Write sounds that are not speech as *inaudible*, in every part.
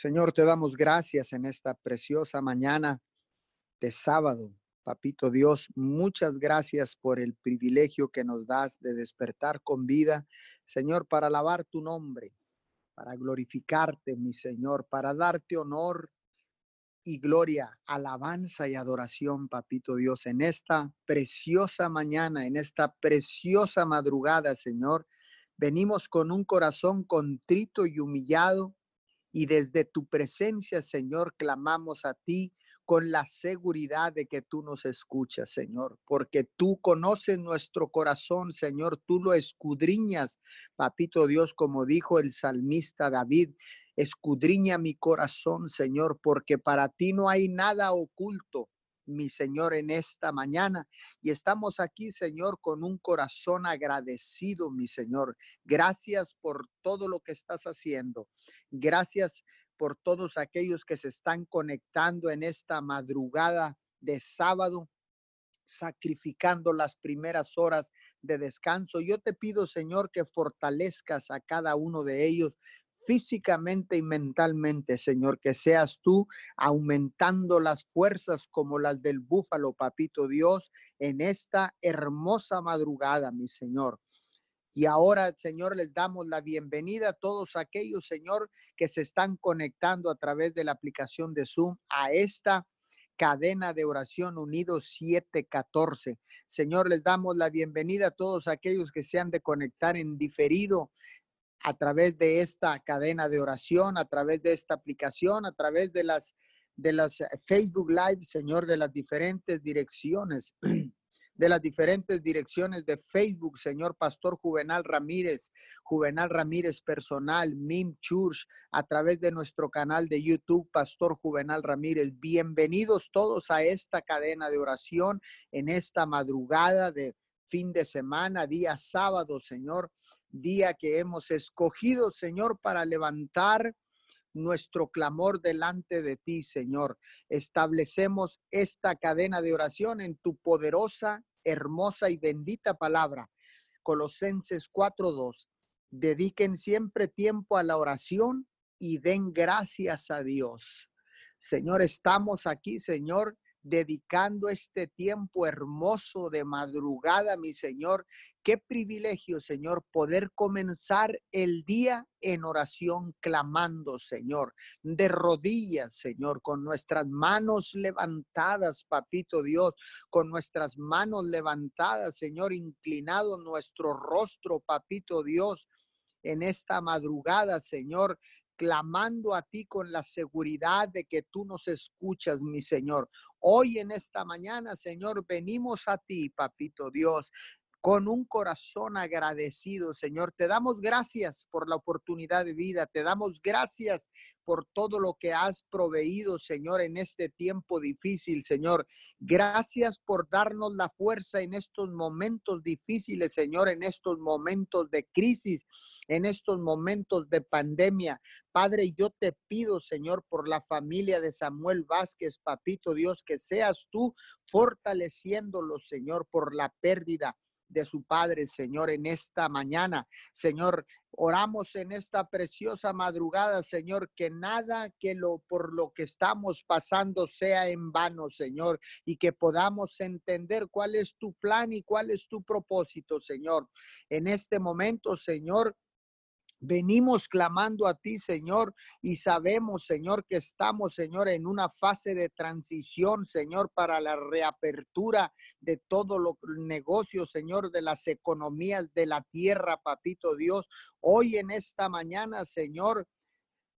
Señor, te damos gracias en esta preciosa mañana de sábado. Papito Dios, muchas gracias por el privilegio que nos das de despertar con vida, Señor, para alabar tu nombre, para glorificarte, mi Señor, para darte honor y gloria, alabanza y adoración, Papito Dios, en esta preciosa mañana, en esta preciosa madrugada, Señor. Venimos con un corazón contrito y humillado y desde tu presencia, Señor, clamamos a ti con la seguridad de que tú nos escuchas, Señor, porque tú conoces nuestro corazón, Señor, tú lo escudriñas, papito Dios, como dijo el salmista David, escudriña mi corazón, Señor, porque para ti no hay nada oculto mi Señor, en esta mañana. Y estamos aquí, Señor, con un corazón agradecido, mi Señor. Gracias por todo lo que estás haciendo. Gracias por todos aquellos que se están conectando en esta madrugada de sábado sacrificando las primeras horas de descanso. Yo te pido, Señor, que fortalezcas a cada uno de ellos, físicamente y mentalmente, Señor, que seas tú aumentando las fuerzas como las del búfalo, papito Dios, en esta hermosa madrugada, mi Señor. Y ahora, Señor, les damos la bienvenida a todos aquellos, Señor, que se están conectando a través de la aplicación de Zoom a esta cadena de oración unidos 714. Señor, les damos la bienvenida a todos aquellos que se han de conectar en diferido a través de esta cadena de oración, a través de esta aplicación, a través de las de las eh, Facebook Live, Señor, de las diferentes direcciones, *clears throat* de las diferentes direcciones de Facebook, Señor Pastor Juvenal Ramírez, Juvenal Ramírez Personal, Mim Church, a través de nuestro canal de YouTube, Pastor Juvenal Ramírez. Bienvenidos todos a esta cadena de oración en esta madrugada de fin de semana, día sábado, Señor día que hemos escogido, Señor, para levantar nuestro clamor delante de ti, Señor. Establecemos esta cadena de oración en tu poderosa, hermosa y bendita palabra. Colosenses 4:2. Dediquen siempre tiempo a la oración y den gracias a Dios. Señor, estamos aquí, Señor, dedicando este tiempo hermoso de madrugada, mi Señor. Qué privilegio, Señor, poder comenzar el día en oración, clamando, Señor, de rodillas, Señor, con nuestras manos levantadas, Papito Dios, con nuestras manos levantadas, Señor, inclinado nuestro rostro, Papito Dios en esta madrugada, Señor, clamando a ti con la seguridad de que tú nos escuchas, mi Señor. Hoy en esta mañana, Señor, venimos a ti, papito Dios, con un corazón agradecido, Señor. Te damos gracias por la oportunidad de vida. Te damos gracias por todo lo que has proveído, Señor, en este tiempo difícil, Señor. Gracias por darnos la fuerza en estos momentos difíciles, Señor, en estos momentos de crisis en estos momentos de pandemia. Padre, yo te pido, Señor, por la familia de Samuel Vázquez, papito Dios, que seas tú fortaleciéndolo, Señor, por la pérdida de su Padre, Señor, en esta mañana. Señor, oramos en esta preciosa madrugada, Señor, que nada que lo por lo que estamos pasando sea en vano, Señor, y que podamos entender cuál es tu plan y cuál es tu propósito, Señor. En este momento, Señor, Venimos clamando a ti, Señor, y sabemos, Señor, que estamos, Señor, en una fase de transición, Señor, para la reapertura de todos los negocios, Señor, de las economías de la tierra, papito Dios. Hoy en esta mañana, Señor,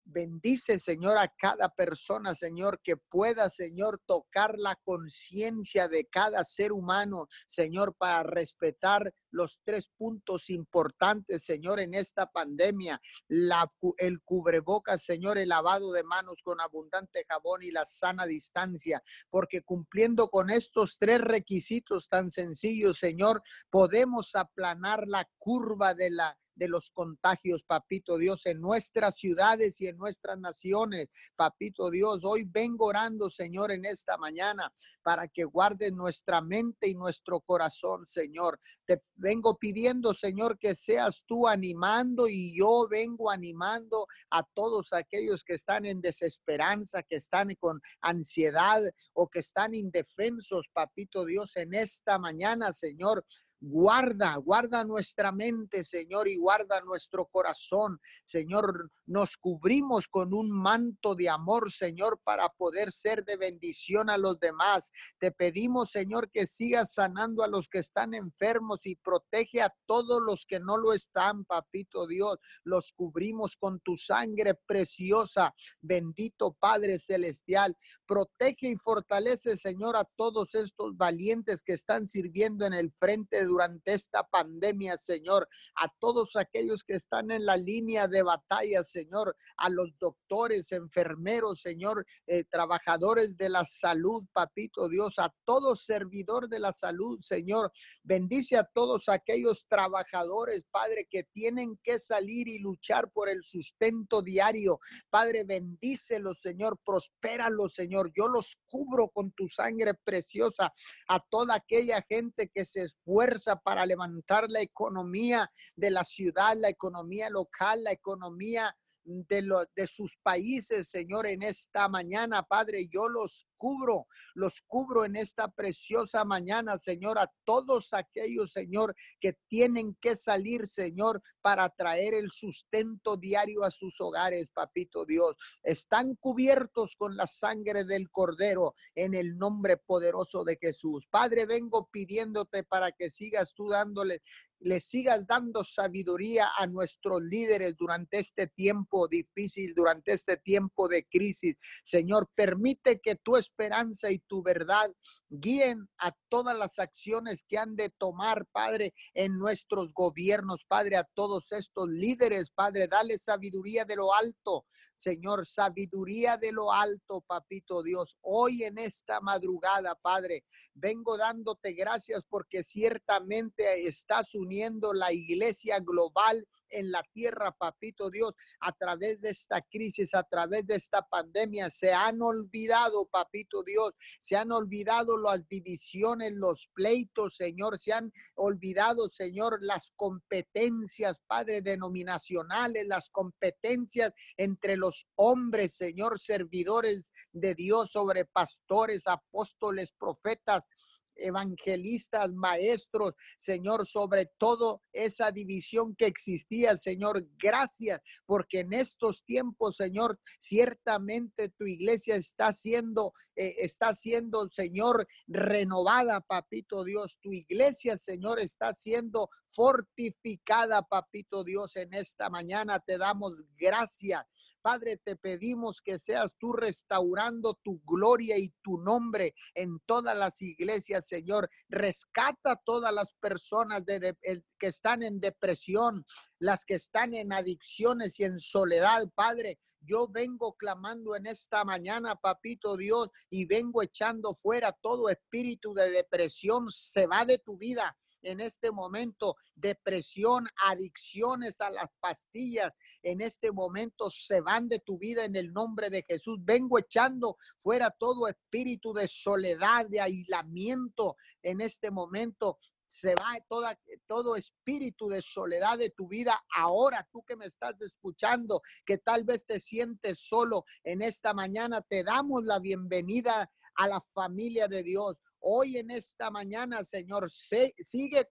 Bendice, Señor, a cada persona, Señor, que pueda, Señor, tocar la conciencia de cada ser humano, Señor, para respetar los tres puntos importantes, Señor, en esta pandemia. La, el cubrebocas, Señor, el lavado de manos con abundante jabón y la sana distancia, porque cumpliendo con estos tres requisitos tan sencillos, Señor, podemos aplanar la curva de la de los contagios, papito Dios, en nuestras ciudades y en nuestras naciones, papito Dios. Hoy vengo orando, Señor, en esta mañana para que guardes nuestra mente y nuestro corazón, Señor. Te vengo pidiendo, Señor, que seas tú animando y yo vengo animando a todos aquellos que están en desesperanza, que están con ansiedad o que están indefensos, papito Dios, en esta mañana, Señor. Guarda, guarda nuestra mente, Señor, y guarda nuestro corazón. Señor, nos cubrimos con un manto de amor, Señor, para poder ser de bendición a los demás. Te pedimos, Señor, que sigas sanando a los que están enfermos y protege a todos los que no lo están, papito Dios. Los cubrimos con tu sangre preciosa. Bendito Padre Celestial. Protege y fortalece, Señor, a todos estos valientes que están sirviendo en el frente de durante esta pandemia, Señor, a todos aquellos que están en la línea de batalla, Señor, a los doctores, enfermeros, Señor, eh, trabajadores de la salud, papito Dios, a todo servidor de la salud, Señor. Bendice a todos aquellos trabajadores, Padre, que tienen que salir y luchar por el sustento diario. Padre, bendícelos, Señor, prospéralos, Señor. Yo los cubro con tu sangre preciosa a toda aquella gente que se esfuerza para levantar la economía de la ciudad, la economía local, la economía de, lo, de sus países, Señor, en esta mañana, Padre. Yo los cubro, los cubro en esta preciosa mañana, Señor, a todos aquellos, Señor, que tienen que salir, Señor, para traer el sustento diario a sus hogares, papito Dios. Están cubiertos con la sangre del Cordero en el nombre poderoso de Jesús. Padre, vengo pidiéndote para que sigas tú dándole le sigas dando sabiduría a nuestros líderes durante este tiempo difícil, durante este tiempo de crisis. Señor, permite que tu esperanza y tu verdad guíen a todas las acciones que han de tomar, Padre, en nuestros gobiernos, Padre, a todos estos líderes, Padre, dale sabiduría de lo alto, Señor, sabiduría de lo alto, papito Dios. Hoy en esta madrugada, Padre, vengo dándote gracias porque ciertamente estás uniendo la iglesia global en la tierra, papito Dios, a través de esta crisis, a través de esta pandemia. Se han olvidado, papito Dios, se han olvidado las divisiones, los pleitos, Señor, se han olvidado, Señor, las competencias, Padre, denominacionales, las competencias entre los hombres, Señor, servidores de Dios sobre pastores, apóstoles, profetas, evangelistas, maestros, Señor, sobre todo esa división que existía, Señor. Gracias, porque en estos tiempos, Señor, ciertamente tu iglesia está siendo, eh, está siendo, Señor, renovada, papito Dios. Tu iglesia, Señor, está siendo fortificada, papito Dios, en esta mañana. Te damos gracias. Padre, te pedimos que seas tú restaurando tu gloria y tu nombre en todas las iglesias, Señor. Rescata a todas las personas de, que están en depresión, las que están en adicciones y en soledad, Padre. Yo vengo clamando en esta mañana, papito Dios, y vengo echando fuera todo espíritu de depresión. Se va de tu vida en este momento, depresión, adicciones a las pastillas, en este momento se van de tu vida en el nombre de Jesús. Vengo echando fuera todo espíritu de soledad, de aislamiento en este momento se va toda, todo espíritu de soledad de tu vida. Ahora tú que me estás escuchando, que tal vez te sientes solo en esta mañana, te damos la bienvenida a la familia de Dios. Hoy en esta mañana, Señor, sigue,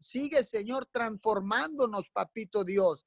sigue, Señor, transformándonos, papito Dios.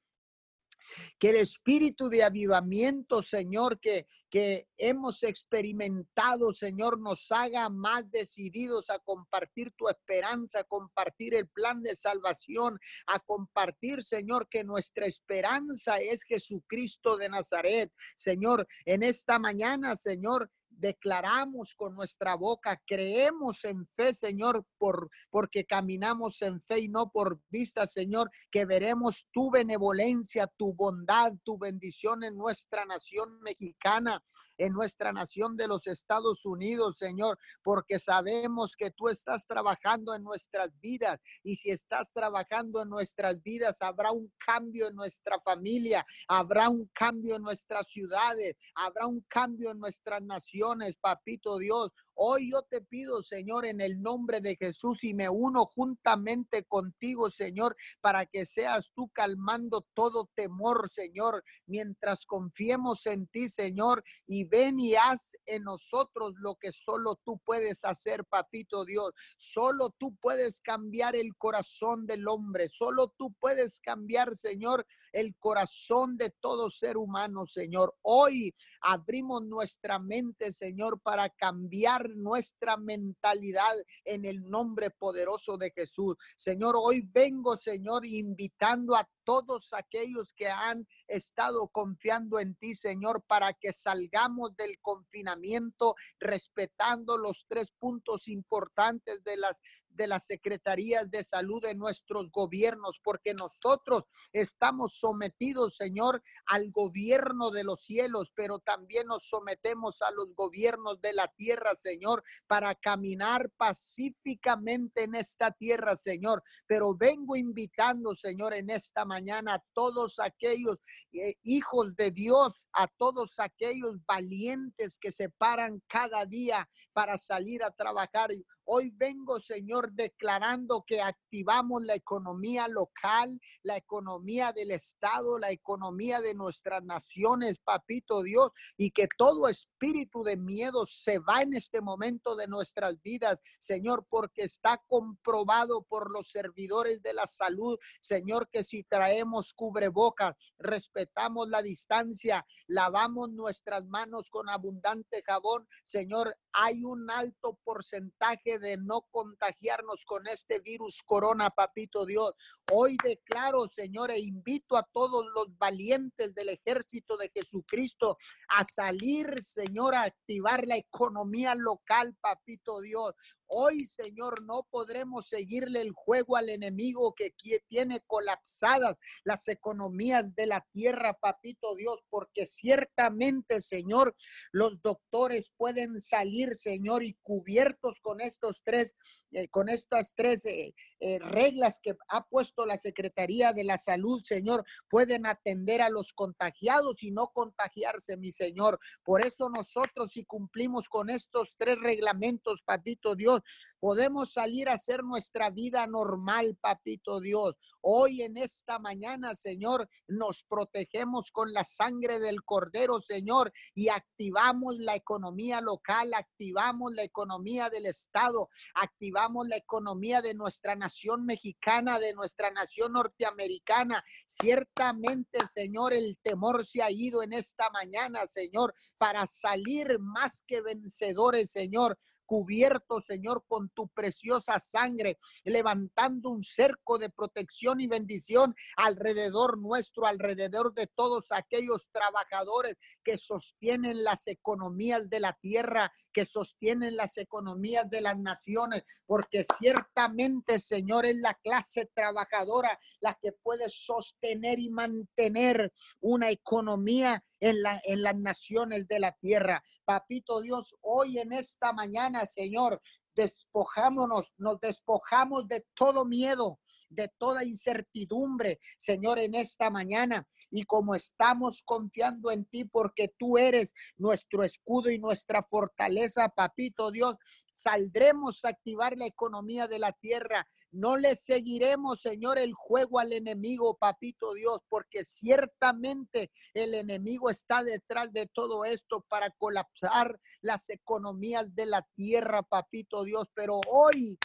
Que el espíritu de avivamiento, Señor, que, que hemos experimentado, Señor, nos haga más decididos a compartir tu esperanza, a compartir el plan de salvación, a compartir, Señor, que nuestra esperanza es Jesucristo de Nazaret. Señor, en esta mañana, Señor, declaramos con nuestra boca, creemos en fe, Señor, por, porque caminamos en fe y no por vista, Señor, que veremos tu benevolencia, tu bondad, tu bendición en nuestra nación mexicana, en nuestra nación de los Estados Unidos, Señor, porque sabemos que tú estás trabajando en nuestras vidas y si estás trabajando en nuestras vidas, habrá un cambio en nuestra familia, habrá un cambio en nuestras ciudades, habrá un cambio en nuestras naciones, papito Dios. Hoy yo te pido, Señor, en el nombre de Jesús y me uno juntamente contigo, Señor, para que seas tú calmando todo temor, Señor, mientras confiemos en ti, Señor, y ven y haz en nosotros lo que solo tú puedes hacer, papito Dios. Solo tú puedes cambiar el corazón del hombre, solo tú puedes cambiar, Señor, el corazón de todo ser humano, Señor. Hoy abrimos nuestra mente, Señor, para cambiar nuestra mentalidad en el nombre poderoso de Jesús. Señor, hoy vengo, Señor, invitando a todos aquellos que han estado confiando en ti, Señor, para que salgamos del confinamiento respetando los tres puntos importantes de las de las secretarías de salud de nuestros gobiernos, porque nosotros estamos sometidos, Señor, al gobierno de los cielos, pero también nos sometemos a los gobiernos de la tierra, Señor, para caminar pacíficamente en esta tierra, Señor. Pero vengo invitando, Señor, en esta mañana a todos aquellos eh, hijos de Dios, a todos aquellos valientes que se paran cada día para salir a trabajar. Hoy vengo, Señor, declarando que activamos la economía local, la economía del Estado, la economía de nuestras naciones, papito Dios, y que todo espíritu de miedo se va en este momento de nuestras vidas, Señor, porque está comprobado por los servidores de la salud, Señor, que si traemos cubrebocas, respetamos la distancia, lavamos nuestras manos con abundante jabón, Señor, hay un alto porcentaje de no contagiarnos con este virus corona, papito Dios. Hoy declaro, Señor, e invito a todos los valientes del ejército de Jesucristo a salir, Señor, a activar la economía local, papito Dios. Hoy, Señor, no podremos seguirle el juego al enemigo que tiene colapsadas las economías de la tierra, papito Dios, porque ciertamente, Señor, los doctores pueden salir, Señor, y cubiertos con estos tres, eh, con estas tres eh, eh, reglas que ha puesto la Secretaría de la Salud, Señor, pueden atender a los contagiados y no contagiarse, mi Señor. Por eso nosotros, si cumplimos con estos tres reglamentos, papito Dios, Podemos salir a hacer nuestra vida normal, papito Dios. Hoy en esta mañana, Señor, nos protegemos con la sangre del Cordero, Señor, y activamos la economía local, activamos la economía del Estado, activamos la economía de nuestra nación mexicana, de nuestra nación norteamericana. Ciertamente, Señor, el temor se ha ido en esta mañana, Señor, para salir más que vencedores, Señor cubierto, Señor, con tu preciosa sangre, levantando un cerco de protección y bendición alrededor nuestro, alrededor de todos aquellos trabajadores que sostienen las economías de la tierra, que sostienen las economías de las naciones, porque ciertamente, Señor, es la clase trabajadora la que puede sostener y mantener una economía en, la, en las naciones de la tierra. Papito Dios, hoy en esta mañana, Señor, despojámonos, nos despojamos de todo miedo, de toda incertidumbre, Señor, en esta mañana. Y como estamos confiando en ti, porque tú eres nuestro escudo y nuestra fortaleza, papito Dios, saldremos a activar la economía de la tierra. No le seguiremos, Señor, el juego al enemigo, papito Dios, porque ciertamente el enemigo está detrás de todo esto para colapsar las economías de la tierra, papito Dios. Pero hoy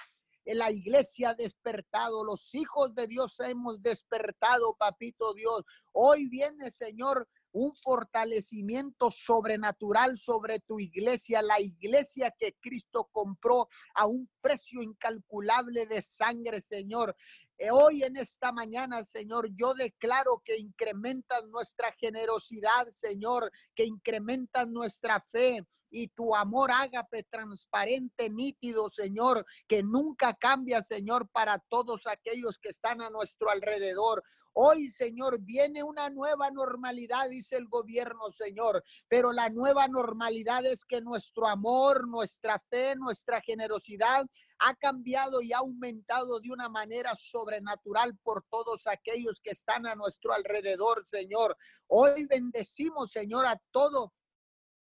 la iglesia ha despertado, los hijos de Dios hemos despertado, papito Dios. Hoy viene, Señor, un fortalecimiento sobrenatural sobre tu iglesia, la iglesia que Cristo compró a un precio incalculable de sangre, Señor. Eh, hoy en esta mañana, Señor, yo declaro que incrementas nuestra generosidad, Señor, que incrementas nuestra fe, y tu amor ágape transparente, nítido, Señor, que nunca cambia, Señor, para todos aquellos que están a nuestro alrededor. Hoy, Señor, viene una nueva normalidad, dice el gobierno, Señor, pero la nueva normalidad es que nuestro amor, nuestra fe, nuestra generosidad ha cambiado y ha aumentado de una manera sobrenatural por todos aquellos que están a nuestro alrededor, Señor. Hoy bendecimos, Señor, a todo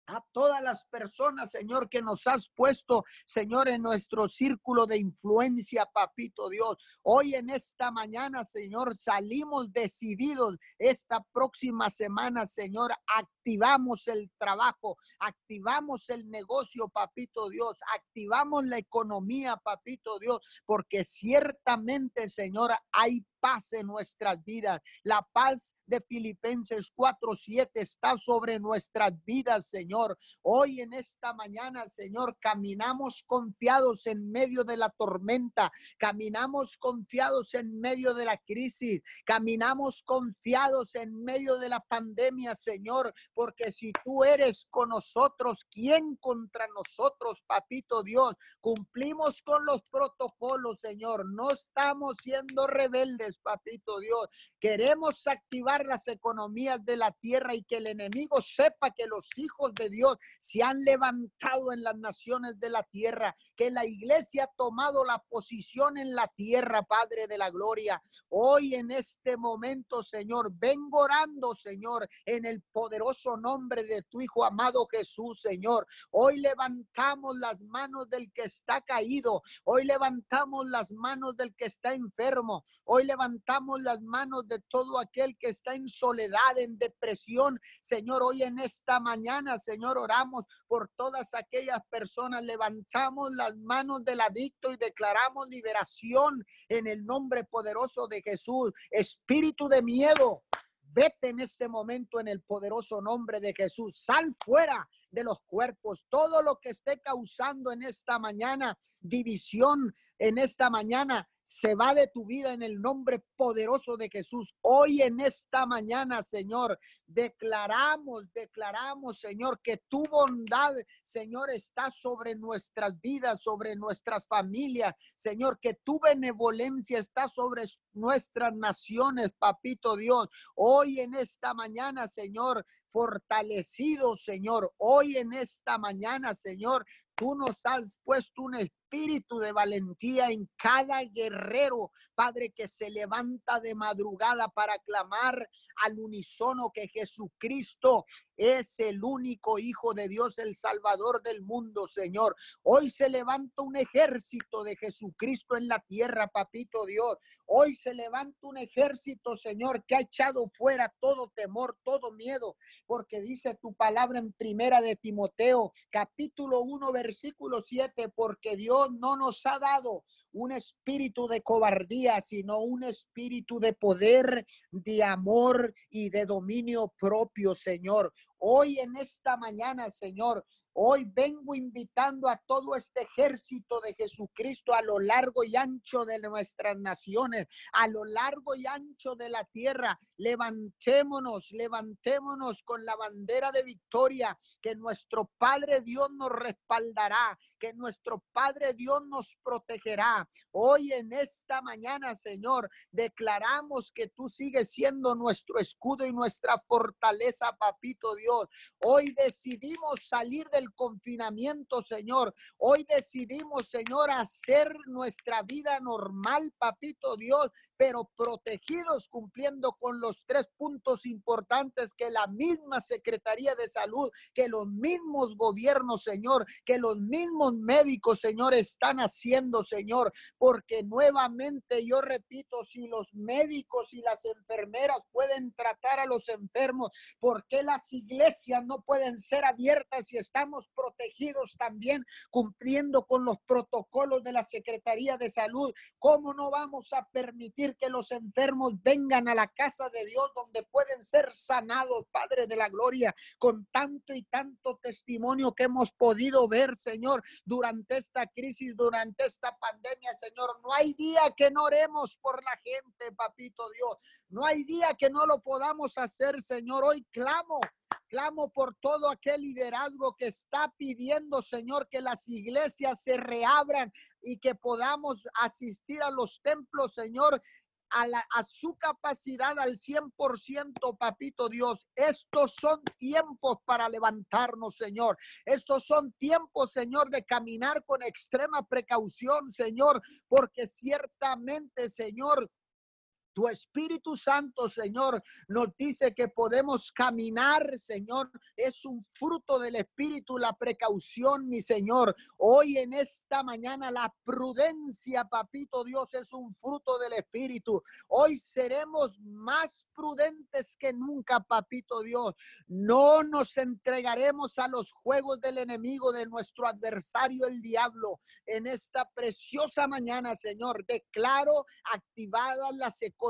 a todas las personas, Señor, que nos has puesto, Señor, en nuestro círculo de influencia, papito Dios. Hoy en esta mañana, Señor, salimos decididos esta próxima semana, Señor, activamos el trabajo, activamos el negocio, papito Dios, activamos la economía, papito Dios, porque ciertamente, Señor, hay paz en nuestras vidas. La paz de Filipenses 4:7 está sobre nuestras vidas, Señor. Hoy en esta mañana, Señor, caminamos confiados en medio de la tormenta, caminamos confiados en medio de la crisis, caminamos confiados en medio de la pandemia, Señor, porque si tú eres con nosotros, ¿quién contra nosotros, papito Dios? Cumplimos con los protocolos, Señor. No estamos siendo rebeldes papito Dios. Queremos activar las economías de la tierra y que el enemigo sepa que los hijos de Dios se han levantado en las naciones de la tierra, que la iglesia ha tomado la posición en la tierra, Padre de la Gloria. Hoy en este momento, Señor, vengo orando, Señor, en el poderoso nombre de tu Hijo amado Jesús, Señor. Hoy levantamos las manos del que está caído. Hoy levantamos las manos del que está enfermo. Hoy levantamos levantamos las manos de todo aquel que está en soledad, en depresión. Señor, hoy en esta mañana, Señor, oramos por todas aquellas personas. Levantamos las manos del adicto y declaramos liberación en el nombre poderoso de Jesús. Espíritu de miedo, Vete en este momento en el poderoso nombre de Jesús. Sal fuera de los cuerpos. Todo lo que esté causando en esta mañana división, en esta mañana se va de tu vida en el nombre poderoso de Jesús. Hoy en esta mañana, Señor, declaramos, declaramos, Señor, que tu bondad, Señor, está sobre nuestras vidas, sobre nuestras familias, Señor, que tu benevolencia está sobre nuestras naciones, papito Dios. Hoy en esta mañana, Señor, fortalecido, Señor. Hoy en esta mañana, Señor, tú nos has puesto un espíritu de valentía en cada guerrero, Padre, que se levanta de madrugada para clamar al unísono que Jesucristo es el único Hijo de Dios, el Salvador del mundo, Señor. Hoy se levanta un ejército de Jesucristo en la tierra, papito Dios. Hoy se levanta un ejército, Señor, que ha echado fuera todo temor, todo miedo, porque dice tu palabra en primera de Timoteo, capítulo 1, versículo 7, porque Dios no nos ha dado un espíritu de cobardía, sino un espíritu de poder, de amor y de dominio propio, Señor. Hoy en esta mañana, Señor, Hoy vengo invitando a todo este ejército de Jesucristo a lo largo y ancho de nuestras naciones, a lo largo y ancho de la tierra. Levantémonos, levantémonos con la bandera de victoria, que nuestro Padre Dios nos respaldará, que nuestro Padre Dios nos protegerá. Hoy en esta mañana, Señor, declaramos que tú sigues siendo nuestro escudo y nuestra fortaleza, papito Dios. Hoy decidimos salir confinamiento, Señor. Hoy decidimos, Señor, hacer nuestra vida normal, papito Dios, pero protegidos cumpliendo con los tres puntos importantes que la misma Secretaría de Salud, que los mismos gobiernos, Señor, que los mismos médicos, Señor, están haciendo, Señor, porque nuevamente yo repito, si los médicos y las enfermeras pueden tratar a los enfermos, ¿por qué las iglesias no pueden ser abiertas y estamos protegidos también cumpliendo con los protocolos de la Secretaría de Salud? ¿Cómo no vamos a permitir que los enfermos vengan a la casa de Dios donde pueden ser sanados, Padre de la Gloria, con tanto y tanto testimonio que hemos podido ver, Señor, durante esta crisis, durante esta pandemia, Señor. No hay día que no oremos por la gente, papito Dios. No hay día que no lo podamos hacer, Señor. Hoy clamo clamo por todo aquel liderazgo que está pidiendo, Señor, que las iglesias se reabran y que podamos asistir a los templos, Señor, a, a, su capacidad al 100%, papito Dios. Estos son tiempos para levantarnos, Señor. Estos son tiempos, Señor, de caminar con extrema precaución, Señor, porque ciertamente, Señor, tu Espíritu Santo, Señor, nos dice que podemos caminar, Señor. Es un fruto del Espíritu, la precaución, mi Señor. Hoy en esta mañana la prudencia, papito Dios, es un fruto del Espíritu. Hoy seremos más prudentes que nunca, papito Dios. No nos entregaremos a los juegos del enemigo, de nuestro adversario, el diablo. En esta preciosa mañana, Señor, declaro activadas las economías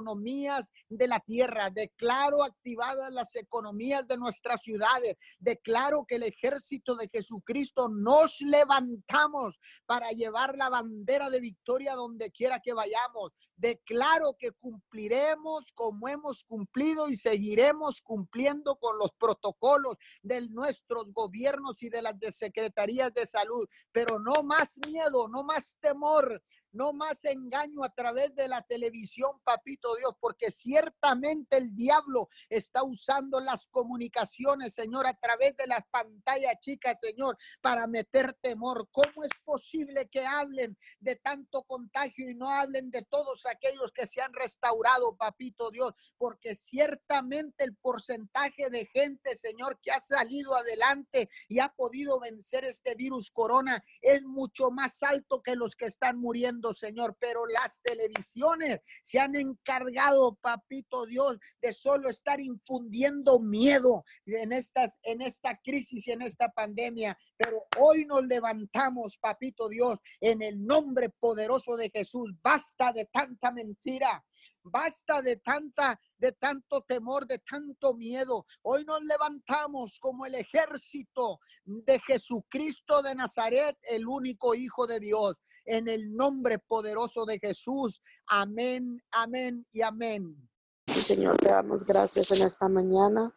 de la tierra. Declaro activadas las economías de nuestras ciudades. Declaro que el ejército de Jesucristo nos levantamos para llevar la bandera de victoria donde quiera que vayamos. Declaro que cumpliremos como hemos cumplido y seguiremos cumpliendo con los protocolos de nuestros gobiernos y de las secretarías de salud. Pero no más miedo, no más temor, no más engaño a través de la televisión, papito Dios, porque ciertamente el diablo está usando las comunicaciones, Señor, a través de las pantallas chicas, Señor, para meter temor. ¿Cómo es posible que hablen de tanto contagio y no hablen de todos aquellos que se han restaurado, papito Dios? Porque ciertamente el porcentaje de gente, Señor, que ha salido adelante y ha podido vencer este virus corona es mucho más alto que los que están muriendo Señor, pero las televisiones se han encargado, papito Dios, de solo estar infundiendo miedo en estas en esta crisis y en esta pandemia, pero hoy nos levantamos, papito Dios, en el nombre poderoso de Jesús. Basta de tanta mentira. Basta de tanta de tanto temor, de tanto miedo. Hoy nos levantamos como el ejército de Jesucristo de Nazaret, el único hijo de Dios en el nombre poderoso de Jesús. Amén, amén y amén. Señor, te damos gracias en esta mañana.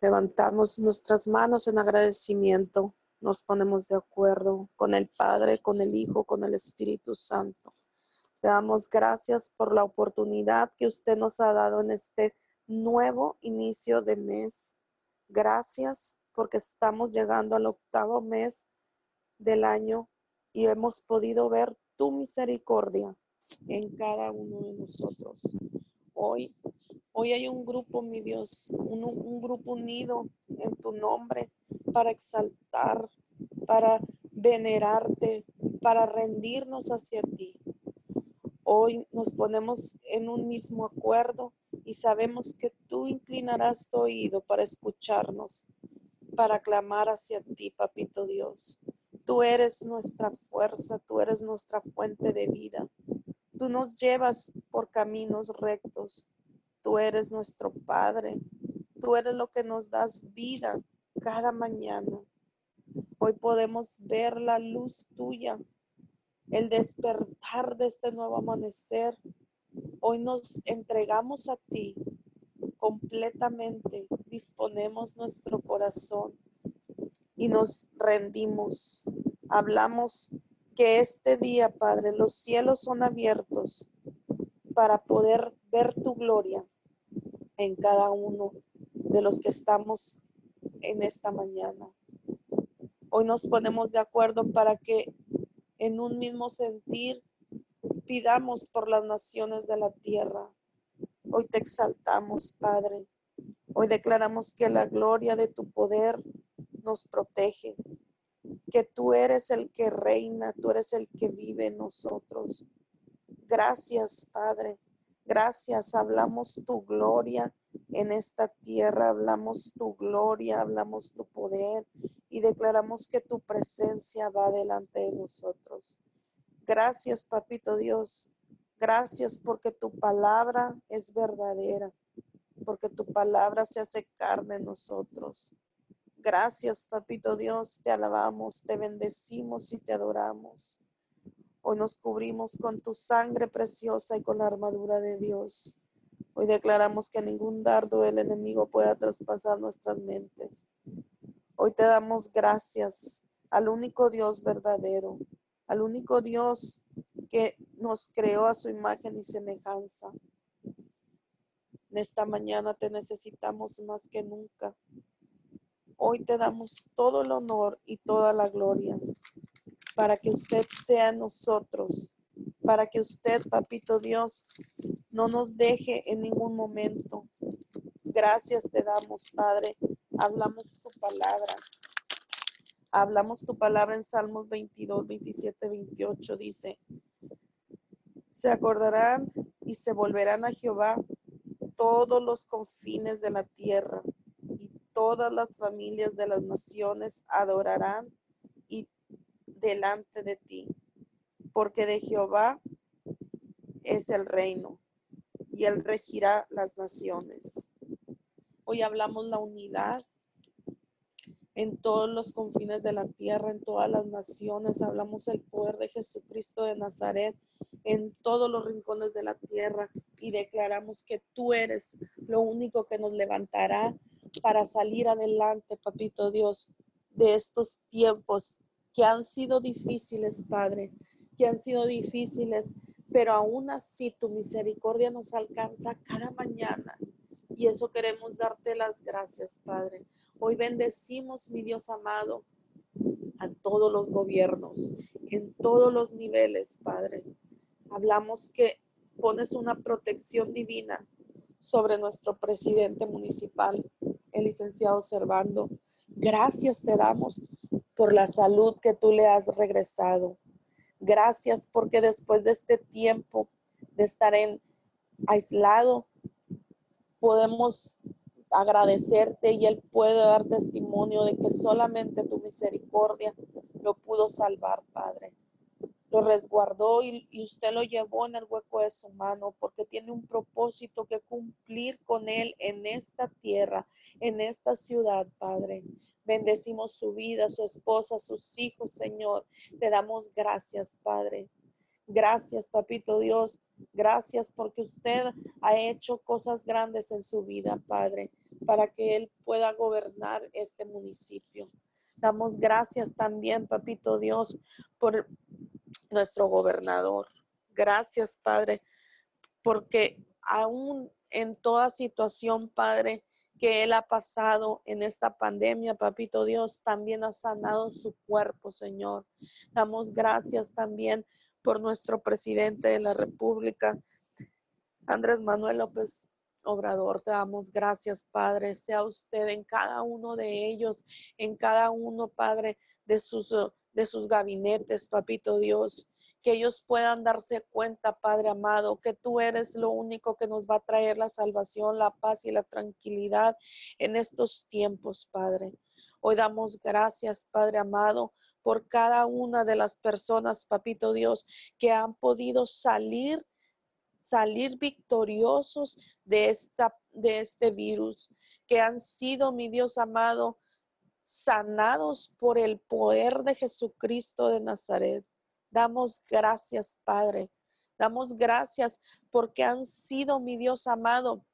Levantamos nuestras manos en agradecimiento. Nos ponemos de acuerdo con el Padre, con el Hijo, con el Espíritu Santo. Te damos gracias por la oportunidad que usted nos ha dado en este nuevo inicio de mes. Gracias porque estamos llegando al octavo mes del año y hemos podido ver tu misericordia en cada uno de nosotros. Hoy, hoy hay un grupo, mi Dios, un, un grupo unido en tu nombre para exaltar, para venerarte, para rendirnos hacia ti. Hoy nos ponemos en un mismo acuerdo y sabemos que tú inclinarás tu oído para escucharnos, para clamar hacia ti, Papito Dios. Tú eres nuestra fuerza, tú eres nuestra fuente de vida. Tú nos llevas por caminos rectos. Tú eres nuestro Padre. Tú eres lo que nos das vida cada mañana. Hoy podemos ver la luz tuya, el despertar de este nuevo amanecer. Hoy nos entregamos a ti completamente, disponemos nuestro corazón y nos rendimos. Hablamos que este día, Padre, los cielos son abiertos para poder ver tu gloria en cada uno de los que estamos en esta mañana. Hoy nos ponemos de acuerdo para que en un mismo sentir pidamos por las naciones de la tierra. Hoy te exaltamos, Padre. Hoy declaramos que la gloria de tu poder nos protege, que tú eres el que reina, tú eres el que vive en nosotros. Gracias, Padre. Gracias. Hablamos tu gloria en esta tierra, hablamos tu gloria, hablamos tu poder y declaramos que tu presencia va delante de nosotros. Gracias, Papito Dios, Gracias porque tu palabra es verdadera, porque tu palabra se hace carne en nosotros. Gracias, Papito Dios, te alabamos, te bendecimos y te adoramos. Hoy nos cubrimos con tu sangre preciosa y con la armadura de Dios. Hoy declaramos que ningún dardo del enemigo pueda traspasar nuestras mentes. Hoy te damos gracias al único Dios verdadero, al único Dios que nos creó a su imagen y semejanza. En esta mañana te necesitamos más que nunca. Hoy te damos todo el honor y toda la gloria para que usted sea nosotros, para que usted, papito Dios, no nos deje en ningún momento. Gracias te damos, Padre. Hablamos tu palabra. Hablamos tu palabra en Salmos 22, 27, 28. Dice, se acordarán y se volverán a Jehová todos los confines de la tierra todas las familias de las naciones adorarán y delante de ti, porque de Jehová es el reino y Él regirá las naciones. Hoy hablamos la unidad en todos los confines de la tierra, en todas las naciones. Hablamos el poder de Jesucristo de Nazaret en todos los rincones de la tierra y declaramos que tú eres lo único que nos levantará para salir adelante, papito Dios, de estos tiempos que han sido difíciles, Padre, que han sido difíciles, pero aún así tu misericordia nos alcanza cada mañana. Y eso queremos darte las gracias, Padre. Hoy bendecimos, mi Dios amado, a todos los gobiernos, en todos los niveles, Padre. Hablamos que pones una protección divina sobre nuestro presidente municipal, el licenciado Servando. Gracias te damos por la salud que tú le has regresado. Gracias porque después de este tiempo de estar en aislado, podemos agradecerte y Él puede dar testimonio de que solamente tu misericordia lo pudo salvar, Padre. Lo resguardó y, y, usted lo llevó en el hueco de su mano porque tiene un propósito que cumplir con Él en esta tierra, en esta ciudad, Padre. Bendecimos su vida, su esposa, sus hijos, Señor. Te damos gracias, Padre. Gracias, Papito Dios. Gracias porque usted ha hecho cosas grandes en su vida, Padre, para que Él pueda gobernar este municipio. Damos gracias también, Papito Dios, por nuestro gobernador. Gracias, Padre, porque aún en toda situación, Padre, que Él ha pasado en esta pandemia, papito Dios, también ha sanado su cuerpo, Señor. Damos gracias también por nuestro presidente de la República, Andrés Manuel López Obrador. Te damos gracias, Padre. Sea usted en cada uno de ellos, en cada uno, Padre, de sus, de sus gabinetes, papito Dios que ellos puedan darse cuenta, Padre amado, que tú eres lo único que nos va a traer la salvación, la paz y la tranquilidad en estos tiempos, Padre. Hoy damos gracias, Padre amado, por cada una de las personas, Papito Dios, que han podido salir salir victoriosos de esta de este virus, que han sido, mi Dios amado, sanados por el poder de Jesucristo de Nazaret. Damos gracias, Padre. Damos gracias porque han sido, mi Dios amado,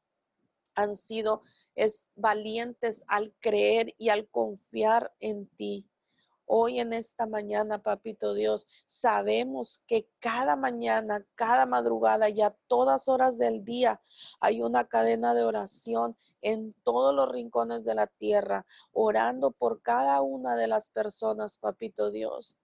han sido es, valientes al creer y al confiar en ti. Hoy en esta mañana, papito Dios, sabemos que cada mañana, cada madrugada y a todas horas del día hay una cadena de oración en todos los rincones de la tierra, orando por cada una de las personas, papito Dios.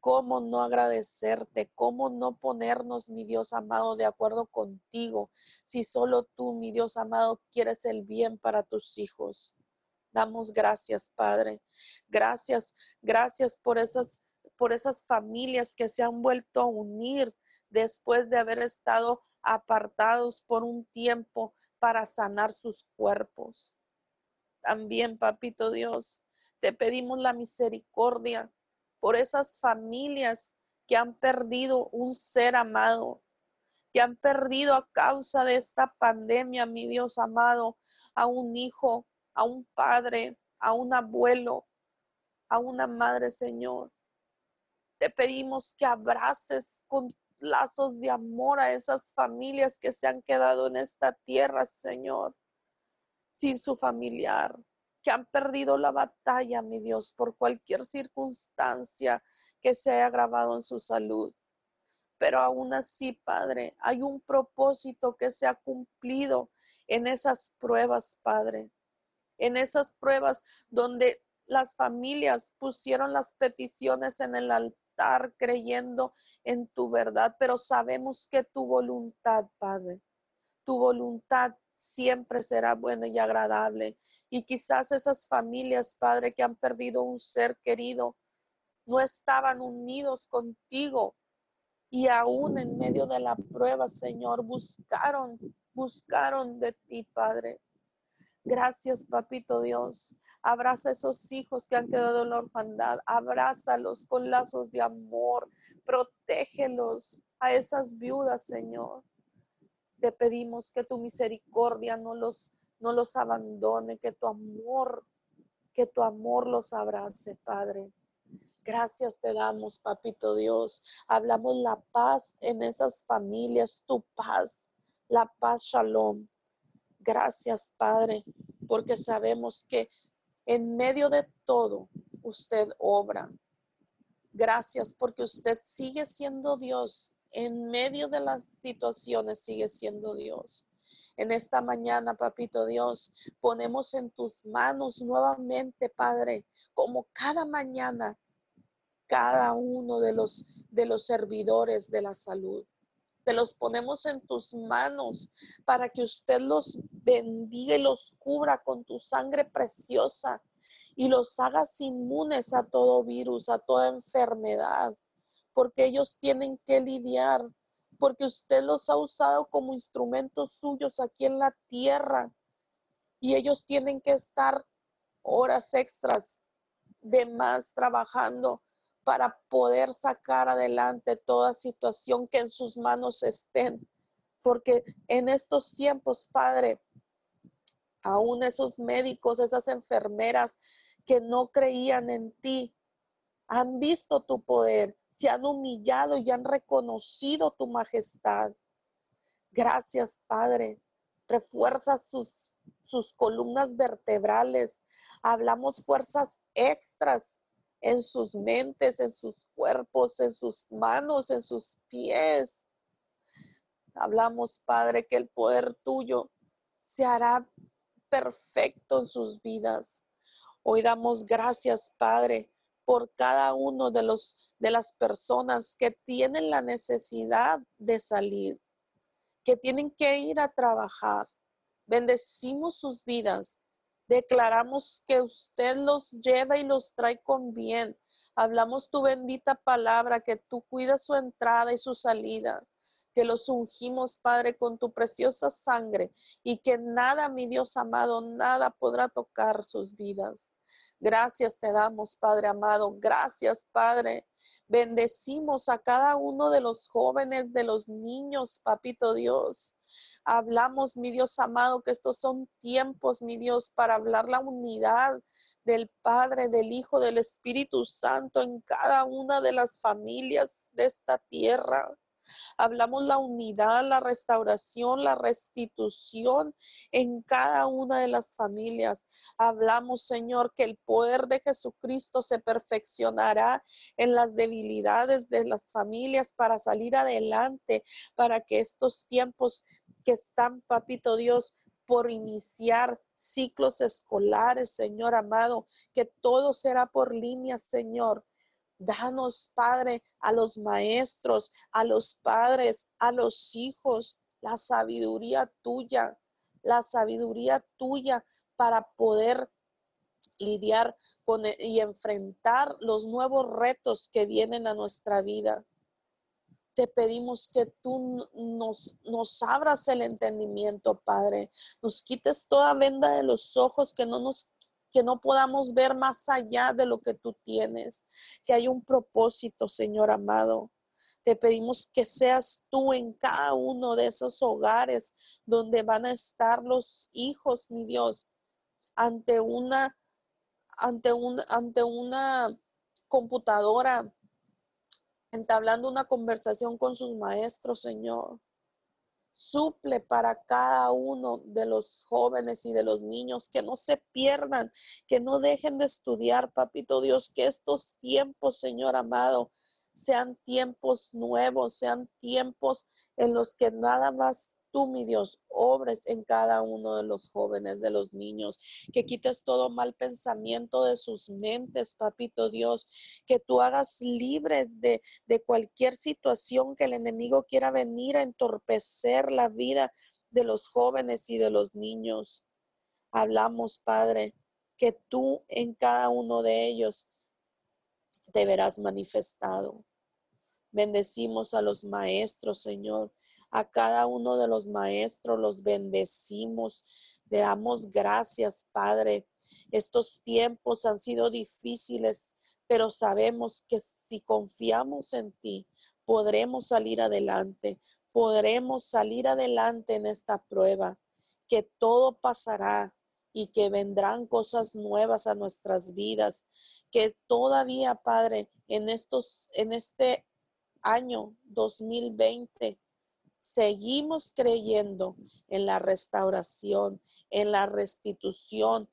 ¿Cómo no agradecerte? ¿Cómo no ponernos, mi Dios amado, de acuerdo contigo? Si solo tú, mi Dios amado, quieres el bien para tus hijos. Damos gracias, Padre. Gracias, gracias por esas, por esas familias que se han vuelto a unir después de haber estado apartados por un tiempo para sanar sus cuerpos. También, Papito Dios, te pedimos la misericordia por esas familias que han perdido un ser amado, que han perdido a causa de esta pandemia, mi Dios amado, a un hijo, a un padre, a un abuelo, a una madre, Señor. Te pedimos que abraces con lazos de amor a esas familias que se han quedado en esta tierra, Señor, sin su familiar, que han perdido la batalla, mi Dios, por cualquier circunstancia que se haya agravado en su salud. Pero aún así, Padre, hay un propósito que se ha cumplido en esas pruebas, Padre. En esas pruebas donde las familias pusieron las peticiones en el altar creyendo en tu verdad, pero sabemos que tu voluntad, Padre, tu voluntad siempre será buena y agradable. Y quizás esas familias, Padre, que han perdido un ser querido, no estaban unidos contigo. Y aún en medio de la prueba, Señor, buscaron, buscaron de ti, Padre. Gracias, papito Dios. Abraza a esos hijos que han quedado en la orfandad. Abrázalos con lazos de amor. Protégelos a esas viudas, Señor. Te pedimos que tu misericordia no los, no los abandone, que tu amor, que tu amor los abrace, Padre. Gracias te damos, papito Dios. Hablamos la paz en esas familias, tu paz, la paz, shalom. Gracias, Padre, porque sabemos que en medio de todo usted obra. Gracias porque usted sigue siendo Dios. En medio de las situaciones sigue siendo Dios. En esta mañana, papito Dios, ponemos en tus manos nuevamente, Padre, como cada mañana, cada uno de los de los servidores de la salud. Te los ponemos en tus manos para que usted los bendiga y los cubra con tu sangre preciosa y los hagas inmunes a todo virus, a toda enfermedad, porque ellos tienen que lidiar, porque usted los ha usado como instrumentos suyos aquí en la tierra y ellos tienen que estar horas extras de más trabajando para poder sacar adelante toda situación que en sus manos estén. Porque en estos tiempos, Padre, aún esos médicos, esas enfermeras que no creían en ti, han visto tu poder, se han humillado y han reconocido tu majestad. Gracias, Padre. Refuerza sus, sus columnas vertebrales. Hablamos fuerzas extras en sus mentes, en sus cuerpos, en sus manos, en sus pies. Hablamos, Padre, que el poder tuyo se hará perfecto en sus vidas. Hoy damos gracias, Padre, por cada uno de los de las personas que tienen la necesidad de salir, que tienen que ir a trabajar. Bendecimos sus vidas Declaramos que usted los lleva y los trae con bien. Hablamos tu bendita palabra, que tú cuidas su entrada y su salida, que los ungimos, Padre, con tu preciosa sangre y que nada, mi Dios amado, nada podrá tocar sus vidas. Gracias te damos, Padre amado. Gracias, Padre. Bendecimos a cada uno de los jóvenes, de los niños, Papito Dios. Hablamos, mi Dios amado, que estos son tiempos, mi Dios, para hablar la unidad del Padre, del Hijo, del Espíritu Santo en cada una de las familias de esta tierra. Hablamos la unidad, la restauración, la restitución en cada una de las familias. Hablamos, Señor, que el poder de Jesucristo se perfeccionará en las debilidades de las familias para salir adelante, para que estos tiempos que están, papito Dios, por iniciar ciclos escolares, Señor amado, que todo será por línea, Señor. Danos, Padre, a los maestros, a los padres, a los hijos, la sabiduría tuya, la sabiduría tuya para poder lidiar con e, y enfrentar los nuevos retos que vienen a nuestra vida te pedimos que tú nos, nos abras el entendimiento, Padre. Nos quites toda venda de los ojos, que no nos que no podamos ver más allá de lo que tú tienes, que hay un propósito, Señor amado. Te pedimos que seas tú en cada uno de esos hogares donde van a estar los hijos, mi Dios, ante una ante un ante una computadora entablando una conversación con sus maestros, Señor. Suple para cada uno de los jóvenes y de los niños que no se pierdan, que no dejen de estudiar, papito Dios, que estos tiempos, Señor amado, sean tiempos nuevos, sean tiempos en los que nada más tú, mi Dios, obres en cada uno de los jóvenes, de los niños, que quites todo mal pensamiento de sus mentes, papito Dios, que tú hagas libre de, de cualquier situación que el enemigo quiera venir a entorpecer la vida de los jóvenes y de los niños. Hablamos, Padre, que tú en cada uno de ellos te verás manifestado. Bendecimos a los maestros, Señor. A cada uno de los maestros los bendecimos. Le damos gracias, Padre. Estos tiempos han sido difíciles, pero sabemos que si confiamos en ti, podremos salir adelante. Podremos salir adelante en esta prueba, que todo pasará y que vendrán cosas nuevas a nuestras vidas, que todavía, Padre, en estos en este año 2020 seguimos creyendo en la restauración, en la restitución,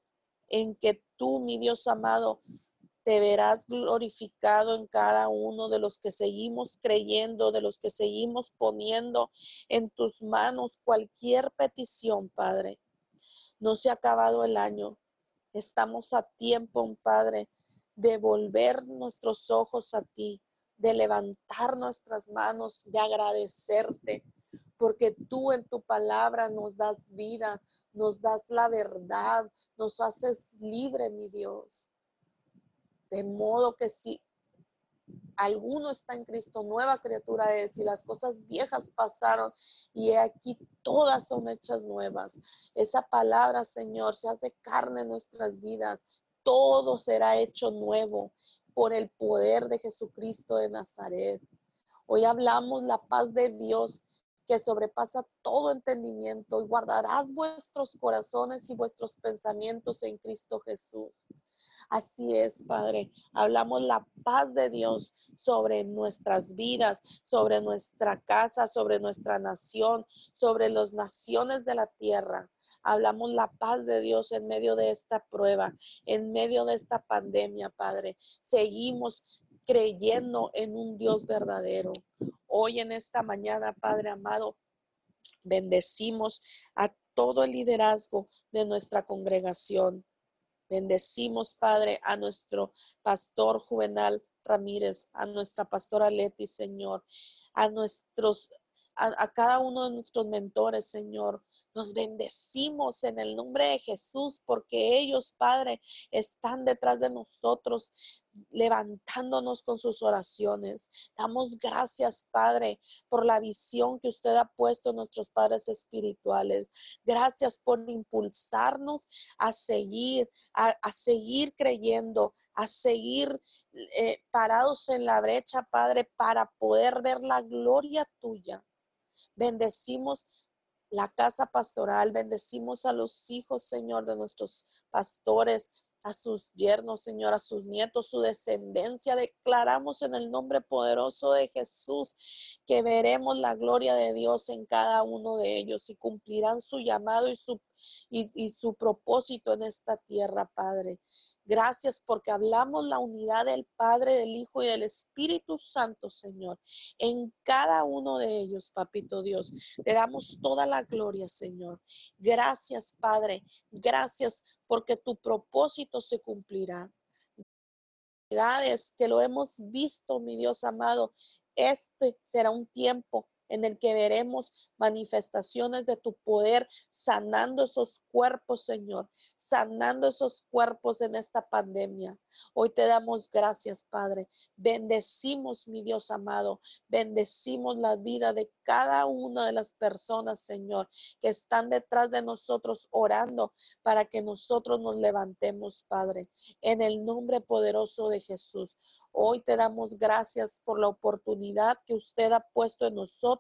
en que tú, mi Dios amado, te verás glorificado en cada uno de los que seguimos creyendo, de los que seguimos poniendo en tus manos cualquier petición, Padre. No se ha acabado el año. Estamos a tiempo, Padre, de volver nuestros ojos a ti, de levantar nuestras manos, de agradecerte, porque tú en tu palabra nos das vida, nos das la verdad, nos haces libre, mi Dios. De modo que si alguno está en Cristo, nueva criatura es, y las cosas viejas pasaron, y aquí todas son hechas nuevas. Esa palabra, Señor, se hace carne en nuestras vidas. Todo será hecho nuevo por el poder de Jesucristo de Nazaret. Hoy hablamos la paz de Dios que sobrepasa todo entendimiento y guardarás vuestros corazones y vuestros pensamientos en Cristo Jesús. Así es, Padre. Hablamos la paz de Dios sobre nuestras vidas, sobre nuestra casa, sobre nuestra nación, sobre las naciones de la tierra. Hablamos la paz de Dios en medio de esta prueba, en medio de esta pandemia, Padre. Seguimos creyendo en un Dios verdadero. Hoy en esta mañana, Padre amado, bendecimos a todo el liderazgo de nuestra congregación. Bendecimos, Padre, a nuestro pastor Juvenal Ramírez, a nuestra pastora Leti, Señor, a nuestros a, cada uno de nuestros mentores, Señor. Nos bendecimos en el nombre de Jesús porque ellos, Padre, están detrás de nosotros, levantándonos con sus oraciones. Damos gracias, Padre, por la visión que usted ha puesto en nuestros padres espirituales. Gracias por impulsarnos a seguir, a, seguir creyendo, a seguir eh, parados en la brecha, Padre, para poder ver la gloria tuya. Bendecimos la casa pastoral, bendecimos a los hijos, Señor, de nuestros pastores, a sus yernos, Señor, a sus nietos, su descendencia. Declaramos en el nombre poderoso de Jesús que veremos la gloria de Dios en cada uno de ellos y cumplirán su llamado y su y, su propósito en esta tierra, Padre. Gracias porque hablamos la unidad del Padre, del Hijo y del Espíritu Santo, Señor, en cada uno de ellos, Papito Dios. Te damos toda la gloria, Señor. Gracias, Padre. Gracias porque tu propósito se cumplirá que lo hemos visto, mi Dios amado, este será un tiempo en el que veremos manifestaciones de tu poder, sanando esos cuerpos, Señor, sanando esos cuerpos en esta pandemia. Hoy te damos gracias, Padre. Bendecimos, mi Dios amado, bendecimos la vida de cada una de las personas, Señor, que están detrás de nosotros orando para que nosotros nos levantemos, Padre, en el nombre poderoso de Jesús. Hoy te damos gracias por la oportunidad que usted ha puesto en nosotros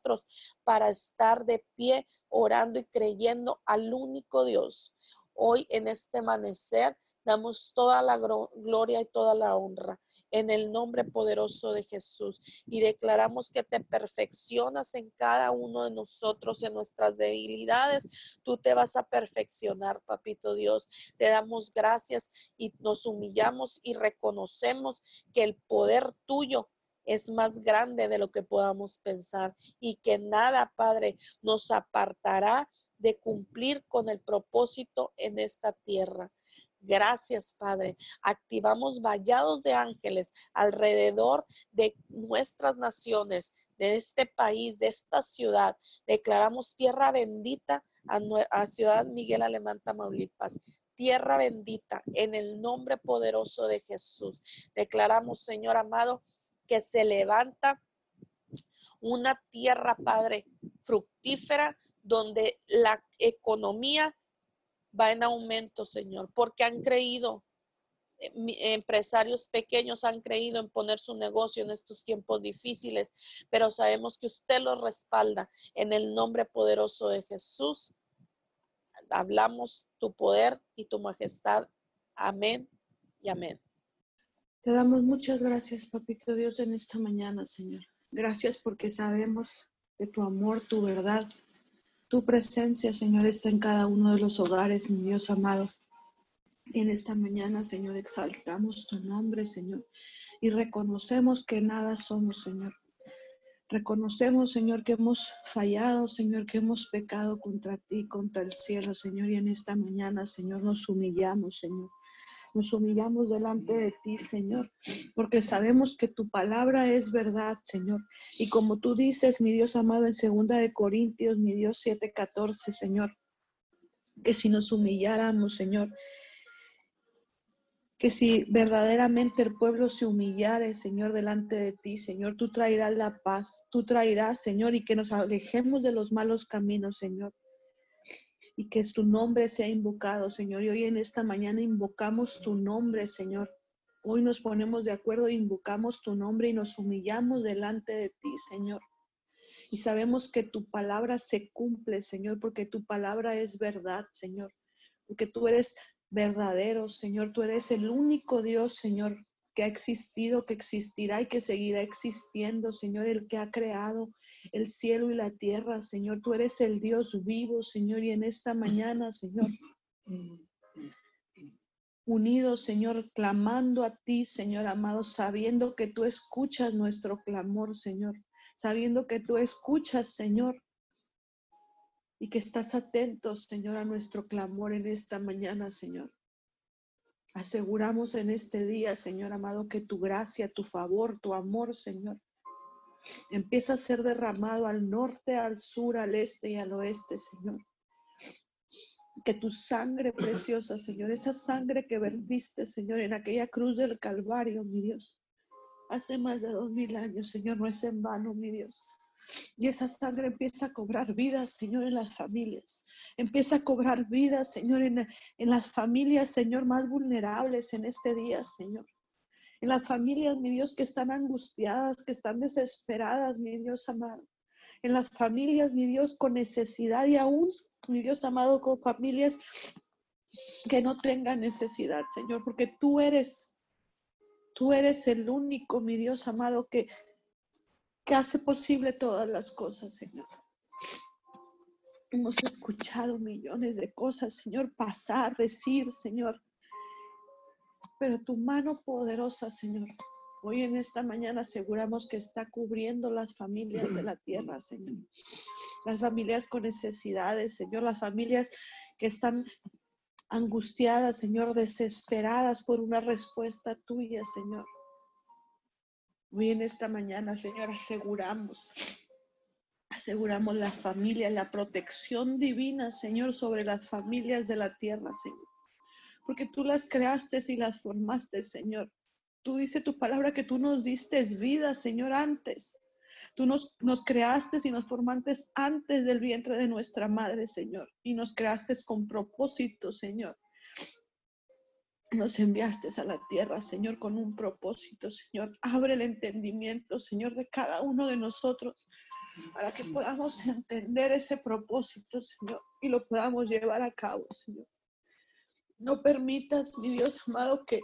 para estar de pie orando y creyendo al único Dios. Hoy en este amanecer Damos toda la gloria y toda la honra en el nombre poderoso de Jesús y declaramos que te perfeccionas en cada uno de nosotros, en nuestras debilidades. Tú te vas a perfeccionar, papito Dios. Te damos gracias y nos humillamos y reconocemos que el poder tuyo es más grande de lo que podamos pensar y que nada, Padre, nos apartará de cumplir con el propósito en esta tierra. Gracias, Padre. Activamos vallados de ángeles alrededor de nuestras naciones, de este país, de esta ciudad. Declaramos tierra bendita a, Ciudad Miguel Alemán, Tamaulipas. Tierra bendita en el nombre poderoso de Jesús. Declaramos, Señor amado, que se levanta una tierra, Padre, fructífera, donde la economía va en aumento, Señor, porque han creído, eh, empresarios pequeños han creído en poner su negocio en estos tiempos difíciles, pero sabemos que usted los respalda en el nombre poderoso de Jesús. Hablamos tu poder y tu majestad. Amén y amén. Te damos muchas gracias, Papito Dios, en esta mañana, Señor. Gracias porque sabemos de tu amor, tu verdad, tu presencia, Señor, está en cada uno de los hogares, mi Dios amado. En esta mañana, Señor, exaltamos tu nombre, Señor, y reconocemos que nada somos, Señor. Reconocemos, Señor, que hemos fallado, Señor, que hemos pecado contra ti, contra el cielo, Señor, y en esta mañana, Señor, nos humillamos, Señor. Nos humillamos delante de ti, Señor, porque sabemos que tu palabra es verdad, Señor. Y como tú dices, mi Dios amado, en segunda de Corintios, mi Dios 7:14, Señor, que si nos humilláramos, Señor, que si verdaderamente el pueblo se humillare, Señor, delante de ti, Señor, tú traerás la paz, tú traerás, Señor, y que nos alejemos de los malos caminos, Señor y que tu nombre sea invocado, Señor. Y hoy en esta mañana invocamos tu nombre, Señor. Hoy nos ponemos de acuerdo, invocamos tu nombre y nos humillamos delante de ti, Señor. Y sabemos que tu palabra se cumple, Señor, porque tu palabra es verdad, Señor. Porque tú eres verdadero, Señor. Tú eres el único Dios, Señor, que ha existido, que existirá y que seguirá existiendo, Señor, el que ha creado el cielo y la tierra, Señor. Tú eres el Dios vivo, Señor, y en esta mañana, Señor, unidos, Señor, clamando a ti, Señor amado, sabiendo que tú escuchas nuestro clamor, Señor, sabiendo que tú escuchas, Señor, y que estás atento, Señor, a nuestro clamor en esta mañana, Señor. Aseguramos en este día, Señor amado, que tu gracia, tu favor, tu amor, Señor, empieza a ser derramado al norte, al sur, al este y al oeste, Señor. Que tu sangre preciosa, Señor, esa sangre que vertiste, Señor, en aquella cruz del Calvario, mi Dios, hace más de dos mil años, Señor, no es en vano, mi Dios. Y esa sangre empieza a cobrar vida, Señor, en las familias. Empieza a cobrar vida, Señor, en, en las familias, Señor, más vulnerables en este día, Señor. En las familias, mi Dios, que están angustiadas, que están desesperadas, mi Dios amado. En las familias, mi Dios, con necesidad y aún, mi Dios amado, con familias que no tengan necesidad, Señor, porque tú eres, tú eres el único, mi Dios amado, que que hace posible todas las cosas, Señor. Hemos escuchado millones de cosas, Señor, pasar, decir, Señor. Pero tu mano poderosa, Señor, hoy en esta mañana aseguramos que está cubriendo las familias de la tierra, Señor. Las familias con necesidades, Señor, las familias que están angustiadas, Señor, desesperadas por una respuesta tuya, Señor. Hoy en esta mañana, Señor, aseguramos Aseguramos las familias, la protección divina, Señor, sobre las familias de la tierra, Señor. Porque tú las creaste y las formaste, Señor. Tú dice tu palabra que tú nos diste vida, Señor, antes. Tú nos, nos creaste y nos formaste antes del vientre de nuestra madre, Señor. Y nos creaste con propósito, Señor. Nos enviaste a la tierra, Señor, con un propósito, Señor. Abre el entendimiento, Señor, de cada uno de nosotros para que podamos entender ese propósito, Señor, y lo podamos llevar a cabo, Señor. No permitas, mi Dios amado, que,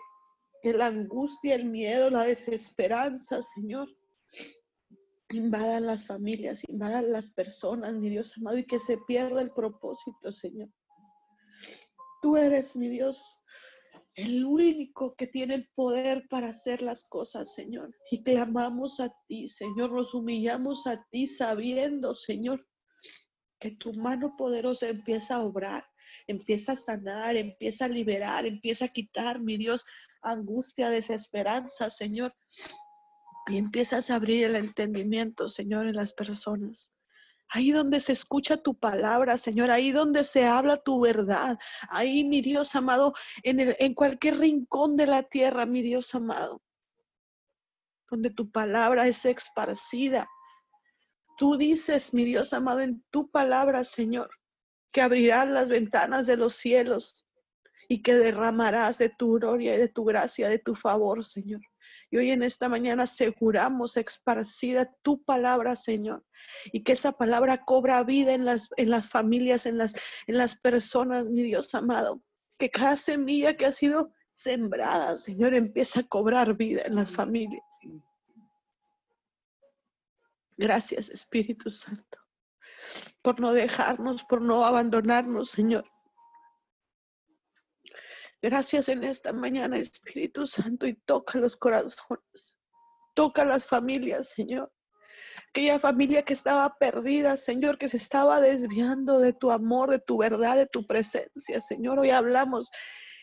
que la angustia, el miedo, la desesperanza, Señor, invadan las familias, invadan las personas, mi Dios amado, y que se pierda el propósito, Señor. Tú eres mi Dios el único que tiene el poder para hacer las cosas, Señor. Y clamamos a ti, Señor, nos humillamos a ti sabiendo, Señor, que tu mano poderosa empieza a obrar, empieza a sanar, empieza a liberar, empieza a quitar, mi Dios, angustia, desesperanza, Señor. Y empiezas a abrir el entendimiento, Señor, en las personas. Ahí donde se escucha tu palabra, Señor, ahí donde se habla tu verdad, ahí, mi Dios amado, en, el, en cualquier rincón de la tierra, mi Dios amado, donde tu palabra es esparcida. Tú dices, mi Dios amado, en tu palabra, Señor, que abrirás las ventanas de los cielos y que derramarás de tu gloria y de tu gracia, de tu favor, Señor. Y hoy en esta mañana aseguramos esparcida tu palabra, Señor, y que esa palabra cobra vida en las, en las familias, en las, en las personas, mi Dios amado. Que cada semilla que ha sido sembrada, Señor, empieza a cobrar vida en las familias. Gracias, Espíritu Santo, por no dejarnos, por no abandonarnos, Señor. Gracias en esta mañana, Espíritu Santo, y toca los corazones. Toca las familias, Señor. Aquella familia que estaba perdida, Señor, que se estaba desviando de tu amor, de tu verdad, de tu presencia, Señor. Hoy hablamos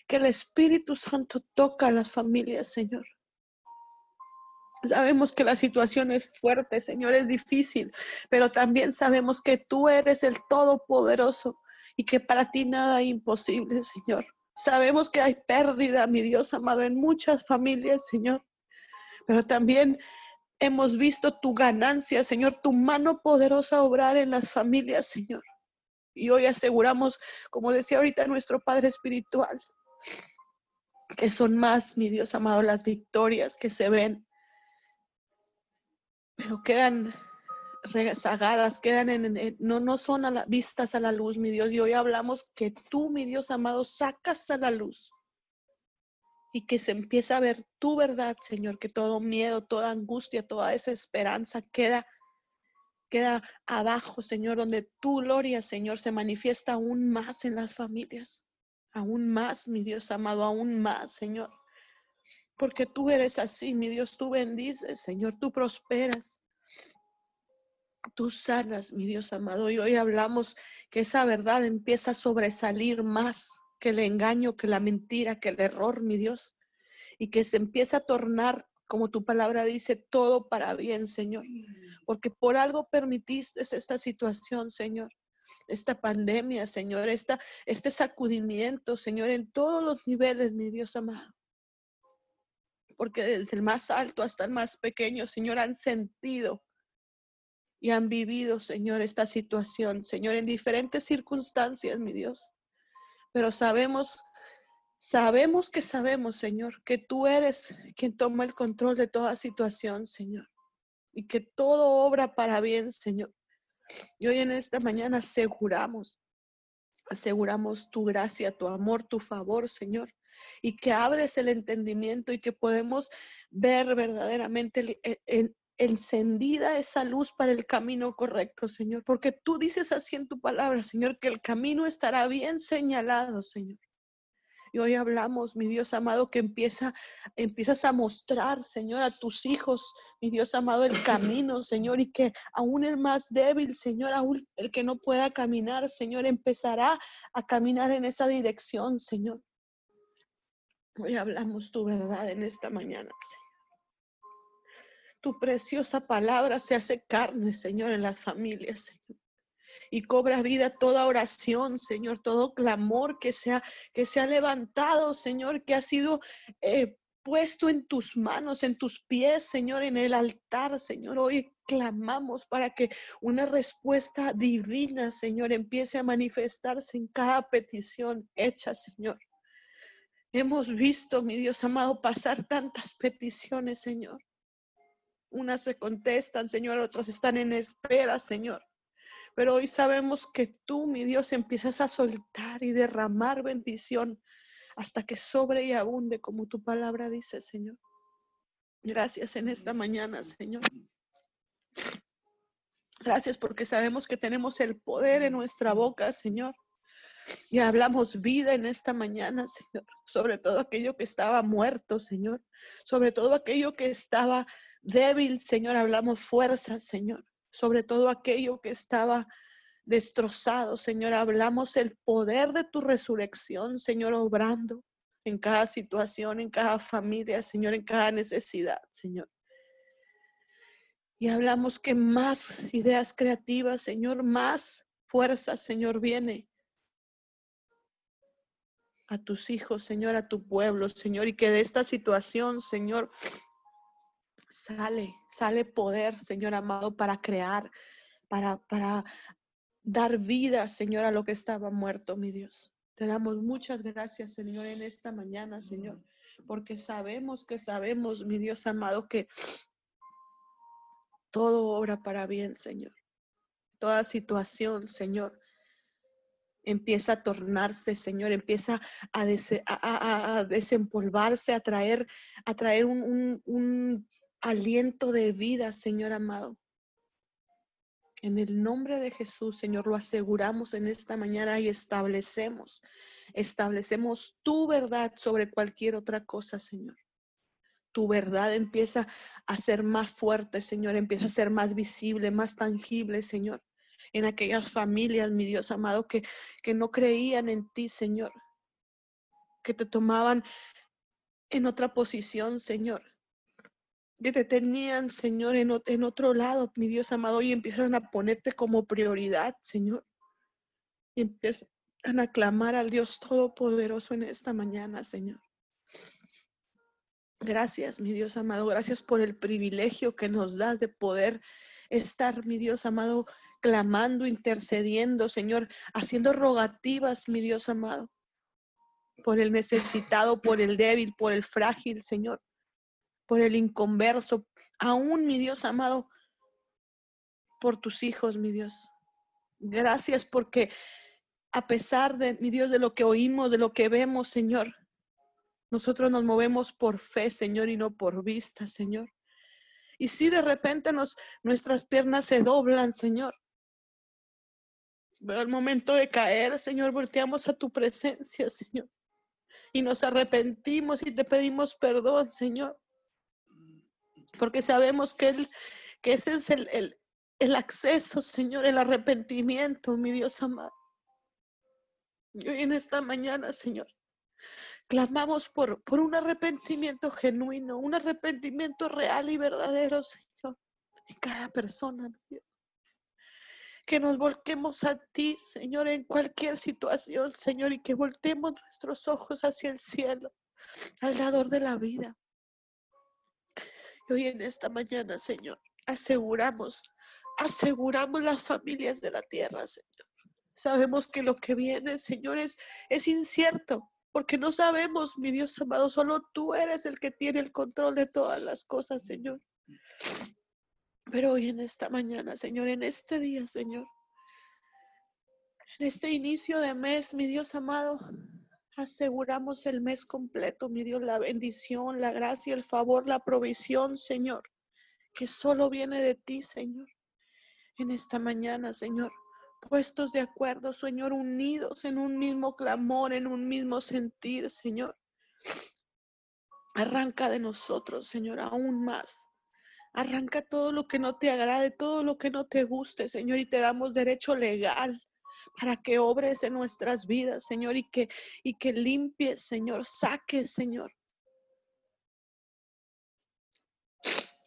que el Espíritu Santo toca a las familias, Señor. Sabemos que la situación es fuerte, Señor, es difícil, pero también sabemos que tú eres el Todopoderoso y que para ti nada es imposible, Señor. Sabemos que hay pérdida, mi Dios amado, en muchas familias, Señor. Pero también hemos visto tu ganancia, Señor, tu mano poderosa obrar en las familias, Señor. Y hoy aseguramos, como decía ahorita nuestro Padre Espiritual, que son más, mi Dios amado, las victorias que se ven, pero quedan rezagadas, quedan en, no, no son a la, vistas a la luz, mi Dios. Y hoy hablamos que tú, mi Dios amado, sacas a la luz y que se empieza a ver tu verdad, Señor, que todo miedo, toda angustia, toda esa esperanza queda queda abajo, Señor, donde tu gloria, Señor, se manifiesta aún más en las familias. Aún más, mi Dios amado, aún más, Señor. Porque tú eres así, mi Dios, tú bendices, Señor, tú prosperas. Tú sanas, mi Dios amado, y hoy hablamos que esa verdad empieza a sobresalir más que el engaño, que la mentira, que el error, mi Dios, y que se empieza a tornar, como tu palabra dice, todo para bien, Señor, porque por algo permitiste esta situación, Señor, esta pandemia, Señor, esta, este sacudimiento, Señor, en todos los niveles, mi Dios amado. Porque desde el más alto hasta el más pequeño, Señor, han sentido y han vivido, Señor, esta situación, Señor, en diferentes circunstancias, mi Dios. Pero sabemos, sabemos que sabemos, Señor, que tú eres quien toma el control de toda situación, Señor. Y que todo obra para bien, Señor. Y hoy en esta mañana aseguramos, aseguramos tu gracia, tu amor, tu favor, Señor. Y que abres el entendimiento y que podemos ver verdaderamente el, encendida esa luz para el camino correcto, Señor, porque tú dices así en tu palabra, Señor, que el camino estará bien señalado, Señor. Y hoy hablamos, mi Dios amado, que empieza, empiezas a mostrar, Señor, a tus hijos, mi Dios amado, el camino, Señor, y que aún el más débil, Señor, aún el que no pueda caminar, Señor, empezará a caminar en esa dirección, Señor. Hoy hablamos tu verdad en esta mañana, Señor. Tu preciosa palabra se hace carne, Señor, en las familias, Señor. Y cobra vida toda oración, Señor, todo clamor que que se ha levantado, Señor, que ha sido eh, puesto en tus manos, en tus pies, Señor, en el altar, Señor. Hoy clamamos para que una respuesta divina, Señor, empiece a manifestarse en cada petición hecha, Señor. Hemos visto, mi Dios amado, pasar tantas peticiones, Señor. Unas se contestan, Señor, otras están en espera, Señor. Pero hoy sabemos que tú, mi Dios, empiezas a soltar y derramar bendición hasta que sobre y abunde, como tu palabra dice, Señor. Gracias en esta mañana, Señor. Gracias porque sabemos que tenemos el poder en nuestra boca, Señor. Y hablamos vida en esta mañana, Señor, sobre todo aquello que estaba muerto, Señor, sobre todo aquello que estaba débil, Señor, hablamos fuerza, Señor, sobre todo aquello que estaba destrozado, Señor, hablamos el poder de tu resurrección, Señor, obrando en cada situación, en cada familia, Señor, en cada necesidad, Señor. Y hablamos que más ideas creativas, Señor, más fuerza, Señor, viene a tus hijos, Señor, a tu pueblo, Señor, y que de esta situación, Señor, sale, sale poder, Señor amado, para crear, para, para dar vida, Señor, a lo que estaba muerto, mi Dios. Te damos muchas gracias, Señor, en esta mañana, Señor, porque sabemos que sabemos, mi Dios amado, que todo obra para bien, Señor. Toda situación, Señor, empieza a tornarse, Señor, empieza a, desempolvarse, a traer, a traer un, un aliento de vida, Señor amado. En el nombre de Jesús, Señor, lo aseguramos en esta mañana y establecemos, establecemos tu verdad sobre cualquier otra cosa, Señor. Tu verdad empieza a ser más fuerte, Señor, empieza a ser más visible, más tangible, Señor. En aquellas familias, mi Dios amado, que, que no creían en ti, Señor, que te tomaban en otra posición, Señor que te tenían, Señor, en, en otro lado, mi Dios amado, y empiezan a ponerte como prioridad, Señor. Y empiezan a clamar al Dios Todopoderoso en esta mañana, Señor. Gracias, mi Dios amado. Gracias por el privilegio que nos das de poder estar, mi Dios amado, clamando, intercediendo, Señor, haciendo rogativas, mi Dios amado, por el necesitado, por el débil, por el frágil, Señor por el inconverso, aún mi Dios amado, por tus hijos, mi Dios. Gracias porque a pesar de, mi Dios, de lo que oímos, de lo que vemos, Señor, nosotros nos movemos por fe, Señor, y no por vista, Señor. Y si de repente nos, nuestras piernas se doblan, Señor, pero al momento de caer, Señor, volteamos a tu presencia, Señor. Y nos arrepentimos y te pedimos perdón, Señor porque sabemos que, el, que ese es el, el, acceso, Señor, el arrepentimiento, mi Dios amado. Y hoy en esta mañana, Señor, clamamos por, por un arrepentimiento genuino, un arrepentimiento real y verdadero, Señor, en cada persona, mi Dios. Que nos volquemos a ti, Señor, en cualquier situación, Señor, y que voltemos nuestros ojos hacia el cielo, al dador de la vida hoy en esta mañana, Señor, aseguramos, aseguramos las familias de la tierra, Señor. Sabemos que lo que viene, Señor, es, incierto, porque no sabemos, mi Dios amado, solo tú eres el que tiene el control de todas las cosas, Señor. Pero hoy en esta mañana, Señor, en este día, Señor, en este inicio de mes, mi Dios amado, aseguramos el mes completo, mi Dios, la bendición, la gracia, el favor, la provisión, Señor, que solo viene de ti, Señor. En esta mañana, Señor, puestos de acuerdo, Señor, unidos en un mismo clamor, en un mismo sentir, Señor. Arranca de nosotros, Señor, aún más. Arranca todo lo que no te agrade, todo lo que no te guste, Señor, y te damos derecho legal para que obres en nuestras vidas, Señor, y que, y que limpies, Señor, saques, Señor.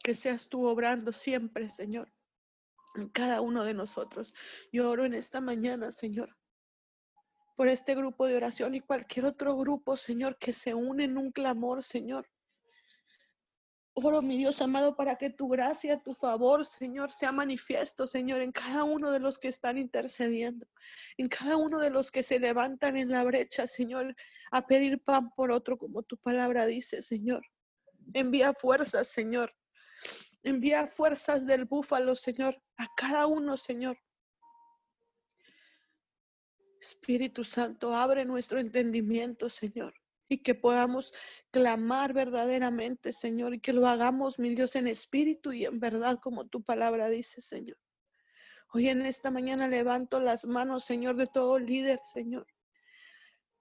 Que seas tú obrando siempre, Señor, en cada uno de nosotros. Yo oro en esta mañana, Señor, por este grupo de oración y cualquier otro grupo, Señor, que se une en un clamor, Señor. Oro, mi Dios amado, para que tu gracia, tu favor, Señor, sea manifiesto, Señor, en cada uno de los que están intercediendo, en cada uno de los que se levantan en la brecha, Señor, a pedir pan por otro, como tu palabra dice, Señor. Envía fuerzas, Señor. Envía fuerzas del búfalo, Señor, a cada uno, Señor. Espíritu Santo, abre nuestro entendimiento, Señor y que podamos clamar verdaderamente, Señor, y que lo hagamos, mi Dios, en espíritu y en verdad, como tu palabra dice, Señor. Hoy en esta mañana levanto las manos, Señor, de todo líder, Señor,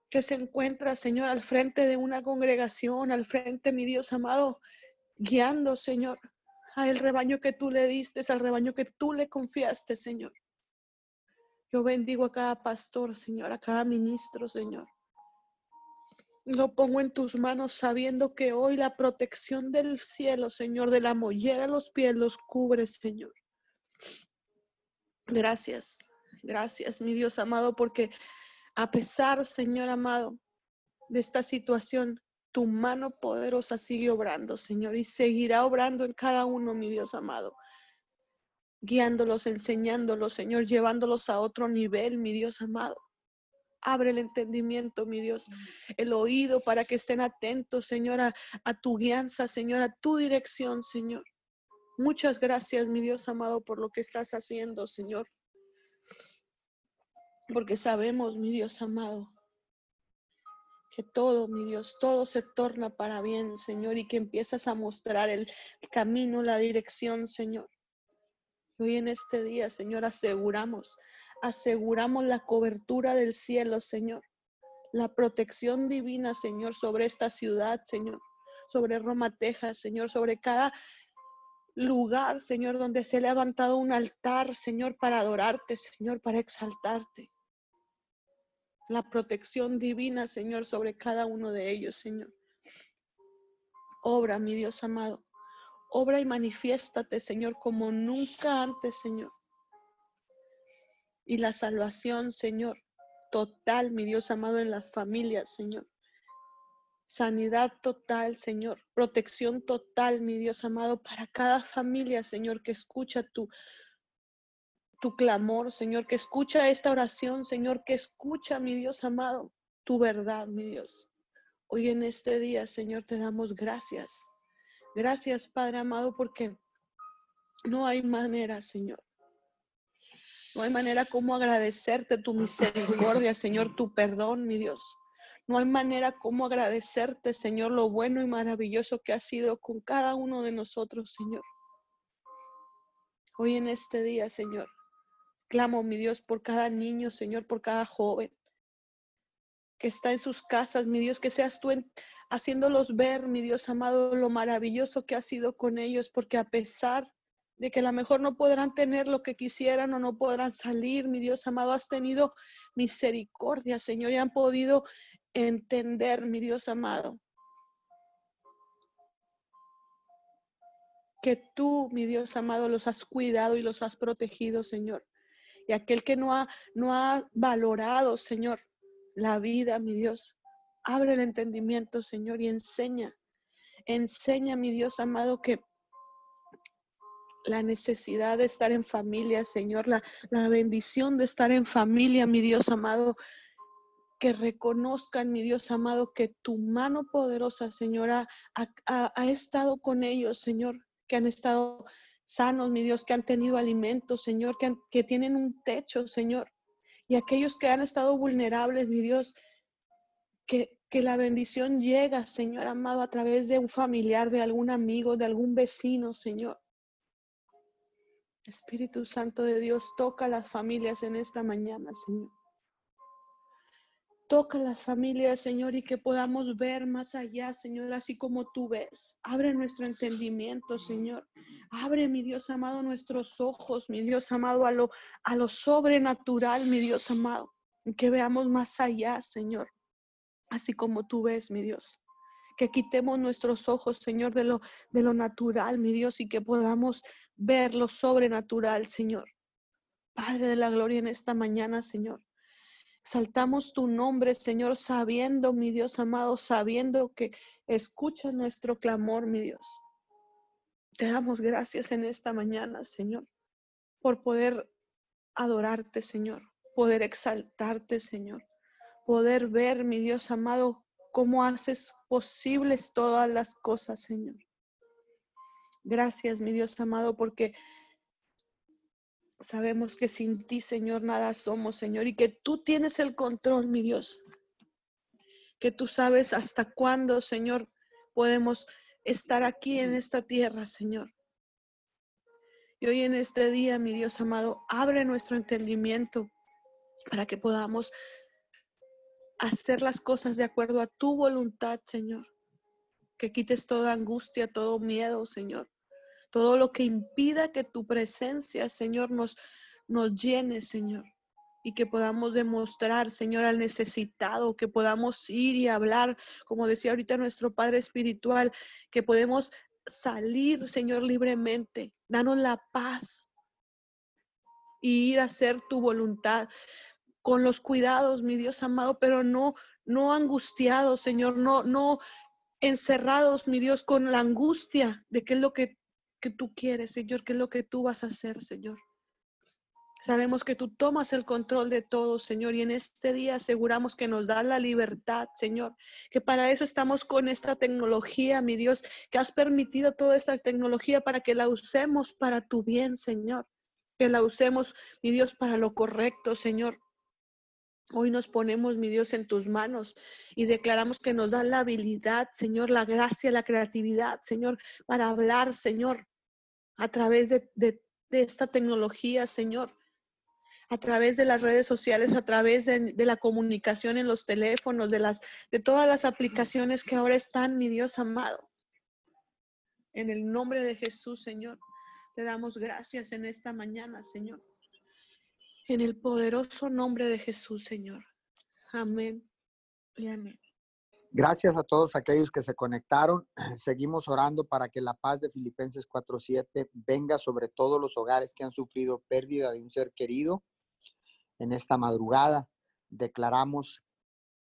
que se encuentra, Señor, al frente de una congregación, al frente, mi Dios amado, guiando, Señor, al rebaño que tú le diste, al rebaño que tú le confiaste, Señor. Yo bendigo a cada pastor, Señor, a cada ministro, Señor. Lo pongo en tus manos sabiendo que hoy la protección del cielo, Señor, de la mollera a los pies los cubre, Señor. Gracias, gracias, mi Dios amado, porque a pesar, Señor amado, de esta situación, tu mano poderosa sigue obrando, Señor, y seguirá obrando en cada uno, mi Dios amado, guiándolos, enseñándolos, Señor, llevándolos a otro nivel, mi Dios amado. Abre el entendimiento, mi Dios, el oído para que estén atentos, Señor, a, tu guianza, Señor, a tu dirección, Señor. Muchas gracias, mi Dios amado, por lo que estás haciendo, Señor. Porque sabemos, mi Dios amado, que todo, mi Dios, todo se torna para bien, Señor, y que empiezas a mostrar el camino, la dirección, Señor. Hoy en este día, Señor, aseguramos aseguramos la cobertura del cielo, Señor. La protección divina, Señor, sobre esta ciudad, Señor. Sobre Roma, Texas, Señor. Sobre cada lugar, Señor, donde se ha levantado un altar, Señor, para adorarte, Señor, para exaltarte. La protección divina, Señor, sobre cada uno de ellos, Señor. Obra, mi Dios amado. Obra y manifiéstate, Señor, como nunca antes, Señor y la salvación, Señor, total, mi Dios amado, en las familias, Señor. Sanidad total, Señor. Protección total, mi Dios amado, para cada familia, Señor, que escucha tu, tu clamor, Señor, que escucha esta oración, Señor, que escucha, mi Dios amado, tu verdad, mi Dios. Hoy en este día, Señor, te damos gracias. Gracias, Padre amado, porque no hay manera, Señor, no hay manera como agradecerte tu misericordia, Señor, tu perdón, mi Dios. No hay manera como agradecerte, Señor, lo bueno y maravilloso que has sido con cada uno de nosotros, Señor. Hoy en este día, Señor, clamo, mi Dios, por cada niño, Señor, por cada joven que está en sus casas, mi Dios, que seas tú haciéndolos ver, mi Dios amado, lo maravilloso que has sido con ellos, porque a pesar de que a lo mejor no podrán tener lo que quisieran o no podrán salir. Mi Dios amado, has tenido misericordia, Señor, y han podido entender, mi Dios amado, que tú, mi Dios amado, los has cuidado y los has protegido, Señor. Y aquel que no ha, no ha valorado, Señor, la vida, mi Dios, abre el entendimiento, Señor, y enseña, enseña, mi Dios amado, que la necesidad de estar en familia, Señor, la, bendición de estar en familia, mi Dios amado, que reconozcan, mi Dios amado, que tu mano poderosa, Señor, ha, estado con ellos, Señor, que han estado sanos, mi Dios, que han tenido alimento, Señor, que, que tienen un techo, Señor. Y aquellos que han estado vulnerables, mi Dios, que, que la bendición llega, Señor amado, a través de un familiar, de algún amigo, de algún vecino, Señor. Espíritu Santo de Dios, toca las familias en esta mañana, Señor. Toca las familias, Señor, y que podamos ver más allá, Señor, así como tú ves. Abre nuestro entendimiento, Señor. Abre, mi Dios amado, nuestros ojos, mi Dios amado, a lo, a lo sobrenatural, mi Dios amado. Que veamos más allá, Señor, así como tú ves, mi Dios. Que quitemos nuestros ojos, Señor, de lo, de lo natural, mi Dios, y que podamos ver lo sobrenatural, Señor. Padre de la gloria, en esta mañana, Señor. Saltamos tu nombre, Señor, sabiendo, mi Dios amado, sabiendo que escucha nuestro clamor, mi Dios. Te damos gracias en esta mañana, Señor, por poder adorarte, Señor, poder exaltarte, Señor, poder ver, mi Dios amado, cómo haces posibles todas las cosas, Señor. Gracias, mi Dios amado, porque sabemos que sin ti, Señor, nada somos, Señor, y que tú tienes el control, mi Dios. Que tú sabes hasta cuándo, Señor, podemos estar aquí en esta tierra, Señor. Y hoy en este día, mi Dios amado, abre nuestro entendimiento para que podamos hacer las cosas de acuerdo a tu voluntad, Señor. Que quites toda angustia, todo miedo, Señor. Todo lo que impida que tu presencia, Señor, nos, nos llene, Señor y que podamos demostrar, Señor, al necesitado, que podamos ir y hablar, como decía ahorita nuestro Padre Espiritual, que podemos salir, Señor, libremente. Danos la paz y ir a hacer tu voluntad con los cuidados, mi Dios amado, pero no no angustiados, Señor, no no encerrados, mi Dios, con la angustia de qué es lo que, que tú quieres, Señor, qué es lo que tú vas a hacer, Señor. Sabemos que tú tomas el control de todo, Señor, y en este día aseguramos que nos da la libertad, Señor, que para eso estamos con esta tecnología, mi Dios, que has permitido toda esta tecnología para que la usemos para tu bien, Señor, que la usemos, mi Dios, para lo correcto, Señor. Hoy nos ponemos, mi Dios, en tus manos y declaramos que nos da la habilidad, Señor, la gracia, la creatividad, Señor, para hablar, Señor, a través de, de esta tecnología, Señor a través de las redes sociales, a través de, la comunicación en los teléfonos, de, las, de todas las aplicaciones que ahora están, mi Dios amado. En el nombre de Jesús, Señor, te damos gracias en esta mañana, Señor. En el poderoso nombre de Jesús, Señor. Amén y amén. Gracias a todos aquellos que se conectaron. *clears throat* Seguimos orando para que la paz de Filipenses 4:7 venga sobre todos los hogares que han sufrido pérdida de un ser querido en esta madrugada declaramos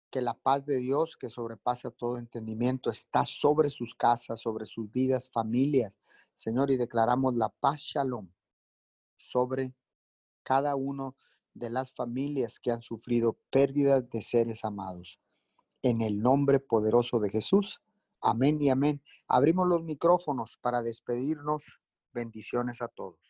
que la paz de Dios, que sobrepasa todo entendimiento, está sobre sus casas, sobre sus vidas, familias. Señor, y declaramos la paz shalom sobre cada uno de las familias que han sufrido pérdidas de seres amados. En el nombre poderoso de Jesús. Amén y amén. Abrimos los micrófonos para despedirnos. Bendiciones a todos.